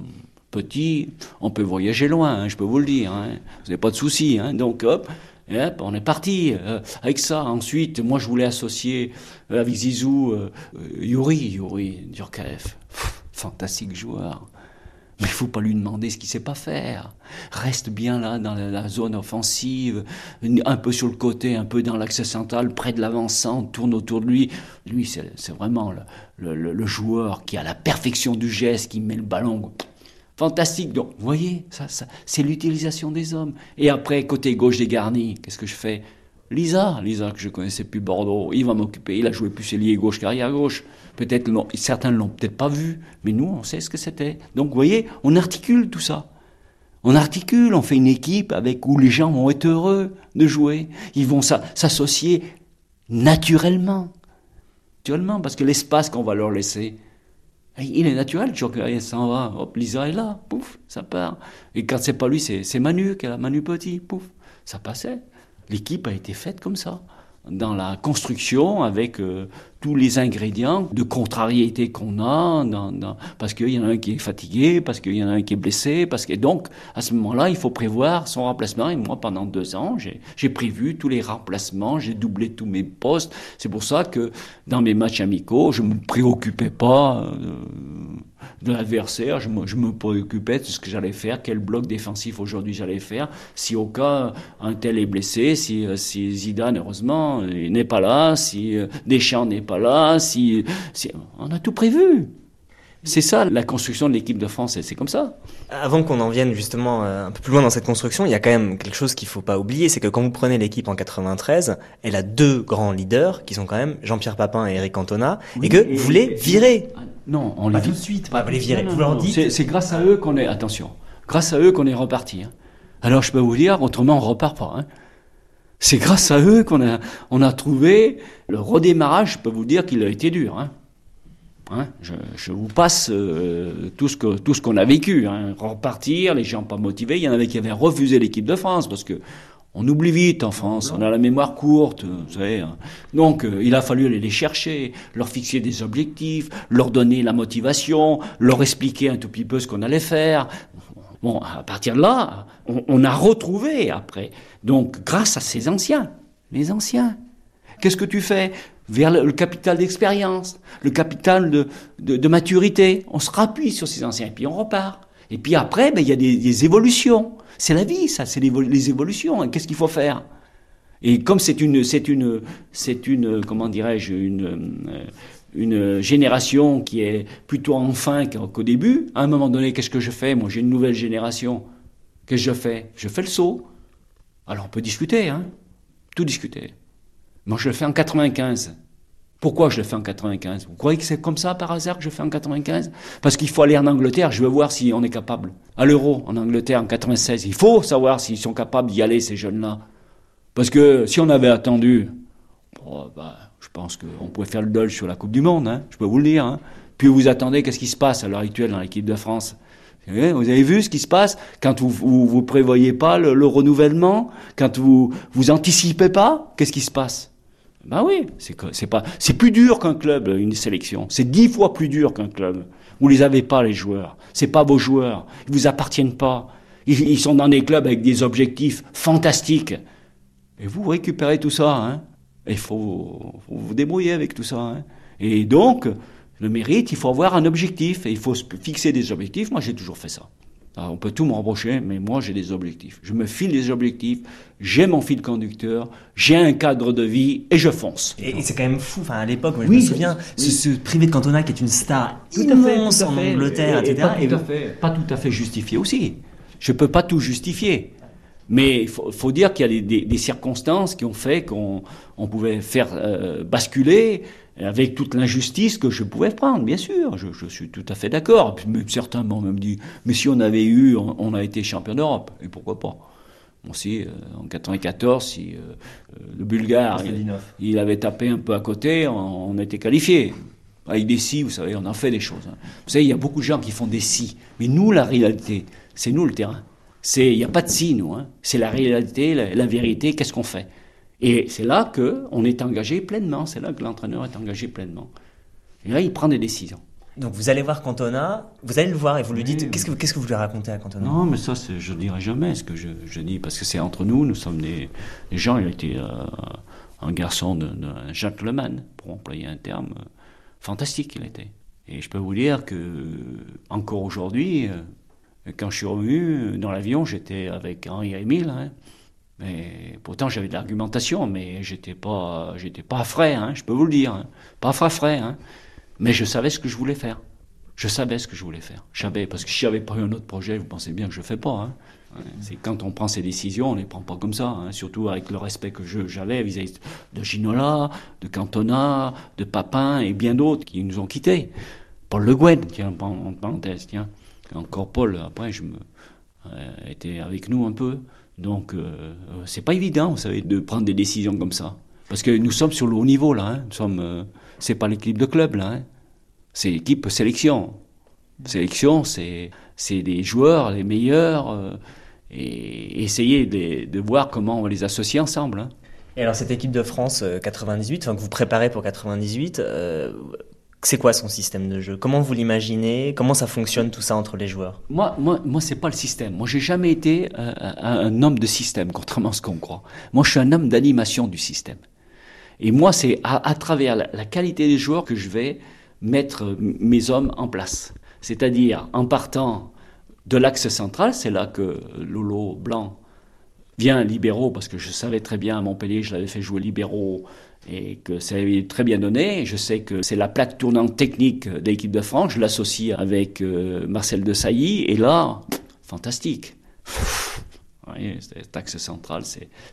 petit, on peut voyager loin, hein, je peux vous le dire. Hein. Vous n'avez pas de soucis. Hein. Donc, hop, on est parti euh, avec ça. Ensuite, moi, je voulais associer euh, avec Zizou euh, Yuri, Yuri Durkaev. Fantastique joueur. Mais il faut pas lui demander ce qu'il sait pas faire. Reste bien là dans la, zone offensive, un peu sur le côté, un peu dans l'axe central, près de l'avancement, tourne autour de lui. Lui, c'est vraiment le, le, joueur qui a la perfection du geste, qui met le ballon Fantastique. Donc, vous voyez, ça, c'est l'utilisation des hommes. Et après, côté gauche des garnis, qu'est-ce que je fais? Lisa, Lisa que je connaissais plus Bordeaux, il va m'occuper. Il a joué plus ailier gauche qu'arrière gauche. Peut-être certains l'ont peut-être pas vu, mais nous, on sait ce que c'était. Donc, vous voyez, on articule tout ça. On articule, on fait une équipe avec où les gens vont être heureux de jouer. Ils vont s'associer naturellement. Naturellement, parce que l'espace qu'on va leur laisser, il est naturel, tu il s'en va, hop, Lisa est là, pouf, ça part. Et quand c'est pas lui, c'est Manu, qui a Manu Petit, pouf, ça passait. L'équipe a été faite comme ça dans la construction avec euh, tous les ingrédients de contrariété qu'on a, parce qu'il y en a un qui est fatigué, parce qu'il y en a un qui est blessé, parce que donc à ce moment-là, il faut prévoir son remplacement. Et moi, pendant deux ans, j'ai prévu tous les remplacements, j'ai doublé tous mes postes. C'est pour ça que dans mes matchs amicaux, je me préoccupais pas. Euh, de l'adversaire. Je me, préoccupais de ce que j'allais faire, quel bloc défensif aujourd'hui j'allais faire. Si au cas un tel est blessé, si, euh, si Zidane, heureusement, n'est pas là, si euh, Deschamps n'est pas là, si, si, on a tout prévu. C'est ça la construction de l'équipe de France, c'est comme ça. Avant qu'on en vienne justement euh, un peu plus loin dans cette construction, il y a quand même quelque chose qu'il faut pas oublier, c'est que quand vous prenez l'équipe en 93, elle a deux grands leaders qui sont quand même Jean-Pierre Papin et Eric Cantona, et que vous les virez. Non, on les tout de suite. vous les virez. vous leur dites. C'est grâce à eux qu'on est. Attention. Grâce à eux qu'on est reparti. Hein. Alors je peux vous dire, autrement on repart pas. Hein. C'est grâce à eux qu'on a, on a trouvé le redémarrage. Je peux vous dire qu'il a été dur. Hein. Hein, je, vous passe euh, tout ce qu'on a vécu. Hein. Repartir, les gens pas motivés. Il y en avait qui avaient refusé l'équipe de France parce que on oublie vite en France. On a la mémoire courte, vous savez. Hein. Donc euh, il a fallu aller les chercher, leur fixer des objectifs, leur donner la motivation, leur expliquer un tout petit peu ce qu'on allait faire. Bon, à partir de là, on a retrouvé après. Donc grâce à ces anciens, les anciens. Qu'est-ce que tu fais? Vers le, capital d'expérience, le capital de, de, de, maturité. On se rappuie sur ces anciens et puis on repart. Et puis après, ben, il y a des, des évolutions. C'est la vie, ça, c'est les, évolutions. Qu'est-ce qu'il faut faire? Et comme c'est une, c'est une, c'est une, comment dirais-je, une, euh, une génération qui est plutôt en fin qu'au début, à un moment donné, qu'est-ce que je fais? Moi, j'ai une nouvelle génération. Qu'est-ce que je fais? Je fais le saut. Alors on peut discuter, hein Tout discuter. Moi, je le fais en 95. Pourquoi je le fais en 95 Vous croyez que c'est comme ça par hasard que je fais en 95 Parce qu'il faut aller en Angleterre, je veux voir si on est capable. À l'euro, en Angleterre, en 96, il faut savoir s'ils sont capables d'y aller, ces jeunes-là. Parce que si on avait attendu, bah, je pense qu'on pouvait faire le dol sur la Coupe du Monde, hein, je peux vous le dire. Hein. Puis vous attendez, qu'est-ce qui se passe à l'heure actuelle dans l'équipe de France? Vous avez vu ce qui se passe? Quand vous prévoyez pas le, le, renouvellement, quand vous vous anticipez pas, qu'est-ce qui se passe? Ben oui, c'est pas c'est plus dur qu'un club une sélection. C'est dix fois plus dur qu'un club. Vous les avez pas les joueurs. C'est pas vos joueurs. Ils vous appartiennent pas. Ils, sont dans des clubs avec des objectifs fantastiques. Et vous récupérez tout ça. Hein il faut, vous débrouiller avec tout ça. Hein et donc le mérite, il faut avoir un objectif et il faut fixer des objectifs. Moi, j'ai toujours fait ça. Alors, on peut tout me reprocher, mais moi, j'ai des objectifs. Je me file des objectifs, j'ai mon fil conducteur, j'ai un cadre de vie et je fonce. Et, et c'est quand même fou. Enfin, à l'époque, moi, je oui, me souviens, oui. ce, ce, privé de Cantona qui est une star tout immense fait, en fait. Angleterre, et, etc. Pas tout, à fait, pas tout à fait justifié aussi. Je peux pas tout justifier. Mais il faut, faut, dire qu'il y a des, des, des, circonstances qui ont fait qu'on on pouvait faire euh, basculer avec toute l'injustice que je pouvais prendre, bien sûr, je, je suis tout à fait d'accord. Certains m'ont même dit, mais si on avait eu, on, on a été champion d'Europe, et pourquoi pas? Bon, si, euh, en 94, si euh, le Bulgare, il, il, avait tapé un peu à côté, on, on était qualifié. Avec des si, vous savez, on en fait des choses. Hein. Vous savez, il y a beaucoup de gens qui font des si, mais nous, la réalité, c'est nous le terrain. Il n'y a pas de si, nous. Hein. C'est la réalité, la, la vérité, qu'est-ce qu'on fait? Et c'est là qu'on est engagé pleinement, c'est là que l'entraîneur est engagé pleinement. Et là, il prend des décisions. Donc vous allez voir Cantona, vous allez le voir et vous lui dites oui. qu'est-ce que qu'est-ce que vous lui racontez à Cantona? Non, mais ça je ne dirai jamais ce que je, je dis parce que c'est entre nous, nous sommes des, des gens. Il a été euh, un garçon de, de, un gentleman pour employer un terme euh, fantastique. Il était. Et je peux vous dire que encore aujourd'hui, euh, quand je suis revenu dans l'avion, j'étais avec Henri Émile. Hein, mais pourtant, j'avais de l'argumentation, mais j'étais pas, j'étais pas frais, hein, je peux vous le dire, hein, pas frais frais. Hein, mais je savais ce que je voulais faire. Je savais ce que je voulais faire. Je savais, parce que si j'avais pas eu un autre projet, vous pensez bien que je fais pas. C'est quand on prend ces décisions, on les prend pas comme ça, surtout avec le respect que j'avais vis-à-vis de Ginola, de Cantona, de Papin et bien d'autres qui nous ont quittés. Paul Le Guen, tiens, en parenthèse, tiens. Encore Paul, après, je me, euh, était avec nous un peu. Donc, euh, c'est pas évident, vous savez, de prendre des décisions comme ça. Parce que nous sommes sur le haut niveau, là. Hein. Nous sommes, euh, c'est pas l'équipe de club, là. Hein. C'est l'équipe sélection. Sélection, c'est, des joueurs, les meilleurs, euh, et essayer de, voir comment on va les associer ensemble. Hein. Et alors, cette équipe de France 98, enfin, que vous préparez pour 98, euh, c'est quoi son système de jeu? Comment vous l'imaginez? Comment ça fonctionne tout ça entre les joueurs? Moi, moi, moi, c'est pas le système. Moi, j'ai jamais été euh, un homme de système, <laughs> contrairement à ce qu'on croit. Moi, je suis un homme d'animation du système. Et moi, c'est à, travers la, la, qualité des joueurs que je vais mettre mes hommes en place. C'est-à-dire en partant de l'axe central, c'est là que Lolo Blanc vient libéraux, parce que je savais très bien à Montpellier, je l'avais fait jouer libéraux et que ça avait très bien donné. Je sais que c'est la plaque tournante technique de l'équipe de France. Je l'associe avec euh, Marcel de Sailly. Et là, fantastique. Oui, cet axe central,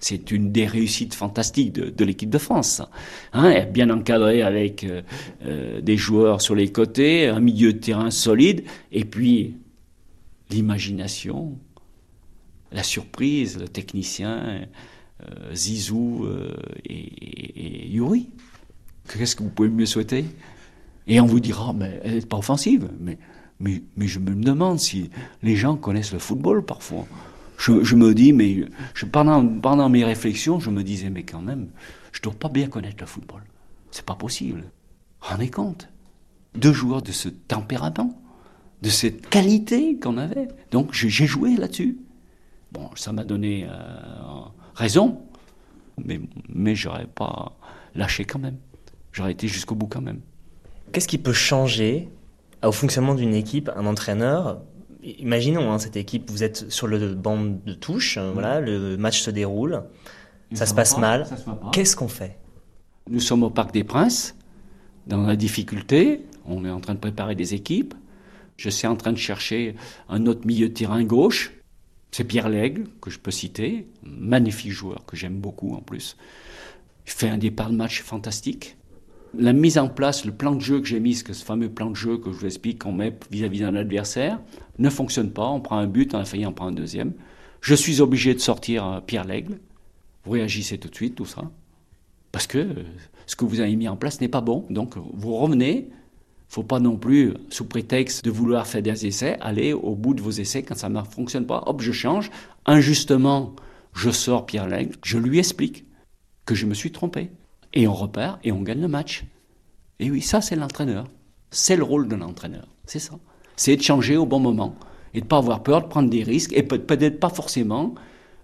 c'est une des réussites fantastiques de, l'équipe de France. Hein, bien encadré avec euh, euh, des joueurs sur les côtés, un milieu de terrain solide, et puis l'imagination, la surprise, le technicien Zizou euh, et, Yuri. Qu'est-ce que vous pouvez mieux souhaiter? Et on vous dira, mais elle n'est pas offensive. Mais, mais, mais je me demande si les gens connaissent le football parfois. Je, me dis, mais pendant, pendant mes réflexions, je me disais, mais quand même, je ne dois pas bien connaître le football. C'est pas possible. Rendez compte? Deux joueurs de ce tempérament, de cette qualité qu'on avait. Donc j'ai joué là-dessus. Bon, ça m'a donné euh, raison, mais, mais j'aurais pas lâché quand même. J'aurais été jusqu'au bout quand même. Qu'est-ce qui peut changer au fonctionnement d'une équipe, un entraîneur? Imaginons hein, cette équipe, vous êtes sur le banc de touche, mmh. voilà, le match se déroule, ça, ça, se passe pas, mal. Qu'est-ce qu'on fait? Nous sommes au Parc des Princes, dans la difficulté. On est en train de préparer des équipes. Je suis en train de chercher un autre milieu de terrain gauche. C'est Pierre Lègle, que je peux citer, magnifique joueur que j'aime beaucoup en plus. Il fait un départ de match fantastique. La mise en place, le plan de jeu que j'ai mis, ce fameux plan de jeu que je vous explique qu'on met vis-à-vis d'un adversaire, ne fonctionne pas. On prend un but, on a failli en prendre un deuxième. Je suis obligé de sortir euh, Pierre Lègle. Vous réagissez tout de suite, tout ça. Parce que euh, ce que vous avez mis en place n'est pas bon. Donc vous revenez, faut pas non plus, sous prétexte de vouloir faire des essais, aller au bout de vos essais quand ça ne fonctionne pas. Hop, je change. Injustement, je sors Pierre Lègle. Je lui explique que je me suis trompé. Et on repart et on gagne le match. Et oui, ça, c'est l'entraîneur. C'est le rôle de l'entraîneur. C'est ça. C'est de changer au bon moment. Et de ne pas avoir peur de prendre des risques. Et peut-être pas forcément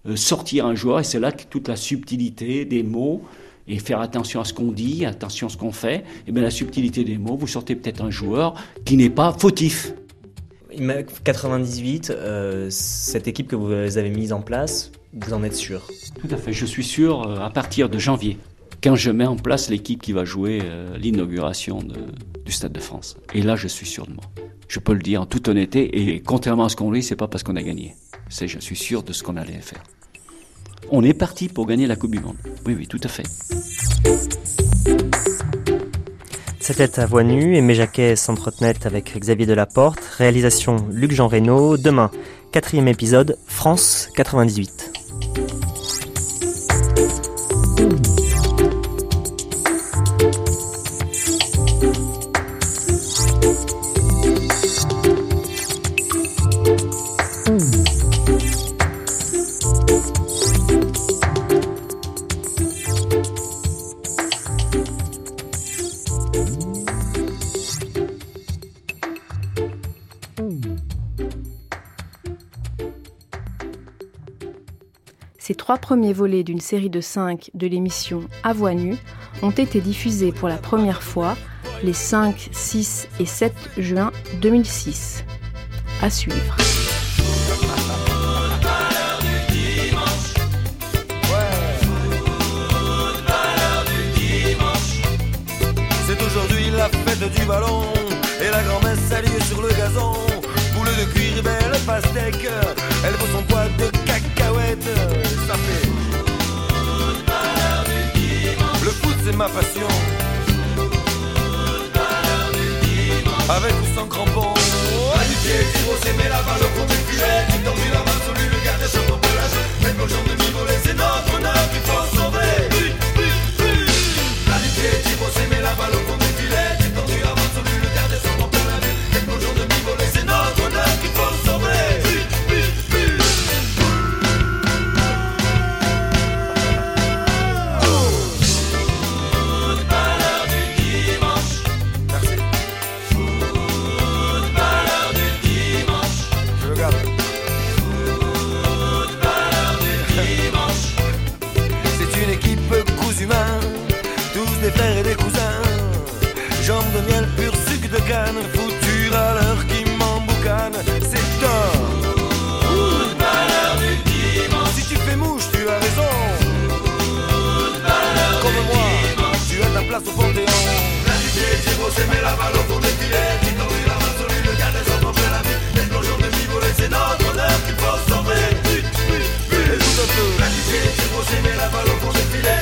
euh, sortir un joueur. Et c'est là que toute la subtilité des mots et faire attention à ce qu'on dit, attention à ce qu'on fait, et bien la subtilité des mots, vous sortez peut-être un joueur qui n'est pas fautif. 98, euh, cette équipe que vous avez mise en place, vous en êtes sûr? Tout à fait, je suis sûr euh, à partir de janvier, quand je mets en place l'équipe qui va jouer euh, l'inauguration du Stade de France. Et là, je suis sûr de moi. Je peux le dire en toute honnêteté, et contrairement à ce qu'on dit, c'est pas parce qu'on a gagné. C'est je suis sûr de ce qu'on allait faire on est parti pour gagner la Coupe du Monde. Oui, oui, tout à fait. C'était à voix nue, et Jacquet s'entretenait avec Xavier Delaporte. Réalisation Luc-Jean Reynaud. Demain, quatrième épisode, France 98. Trois premiers volets d'une série de cinq de l'émission À voix nue ont été diffusés pour la première fois les 5, 6 et 7 juin 2006. À suivre. C'est aujourd'hui la fête du ballon et la grand-messe alliée sur le gazon. Boule de cuir, belle pastèque, elle vaut son poids de ça fait. Le foot c'est ma passion. Avec ou sans crampons. À du pied, tiro, c'est la balle au fond du filet. Tu tendu la main sur lui, le garde sur ton pelage. Même aux jambes de mi c'est notre honneur qu'il faut sauver. À du pied, tiro, c'est la balle au fond du filet. Canne, fouture à l'heure qui m'emboucane. C'est un du dimanche. Si tu fais mouche, tu as raison. Comme moi, tu as ta place au panthéon. La nuit j'ai bossé, mais la balle au fond des filets. Qui t'en la main sur lui, le la vie. Les plongeons de mi c'est notre honneur qu'il faut sauver. Écoute un peu. La nuit j'ai la balle au fond des filets.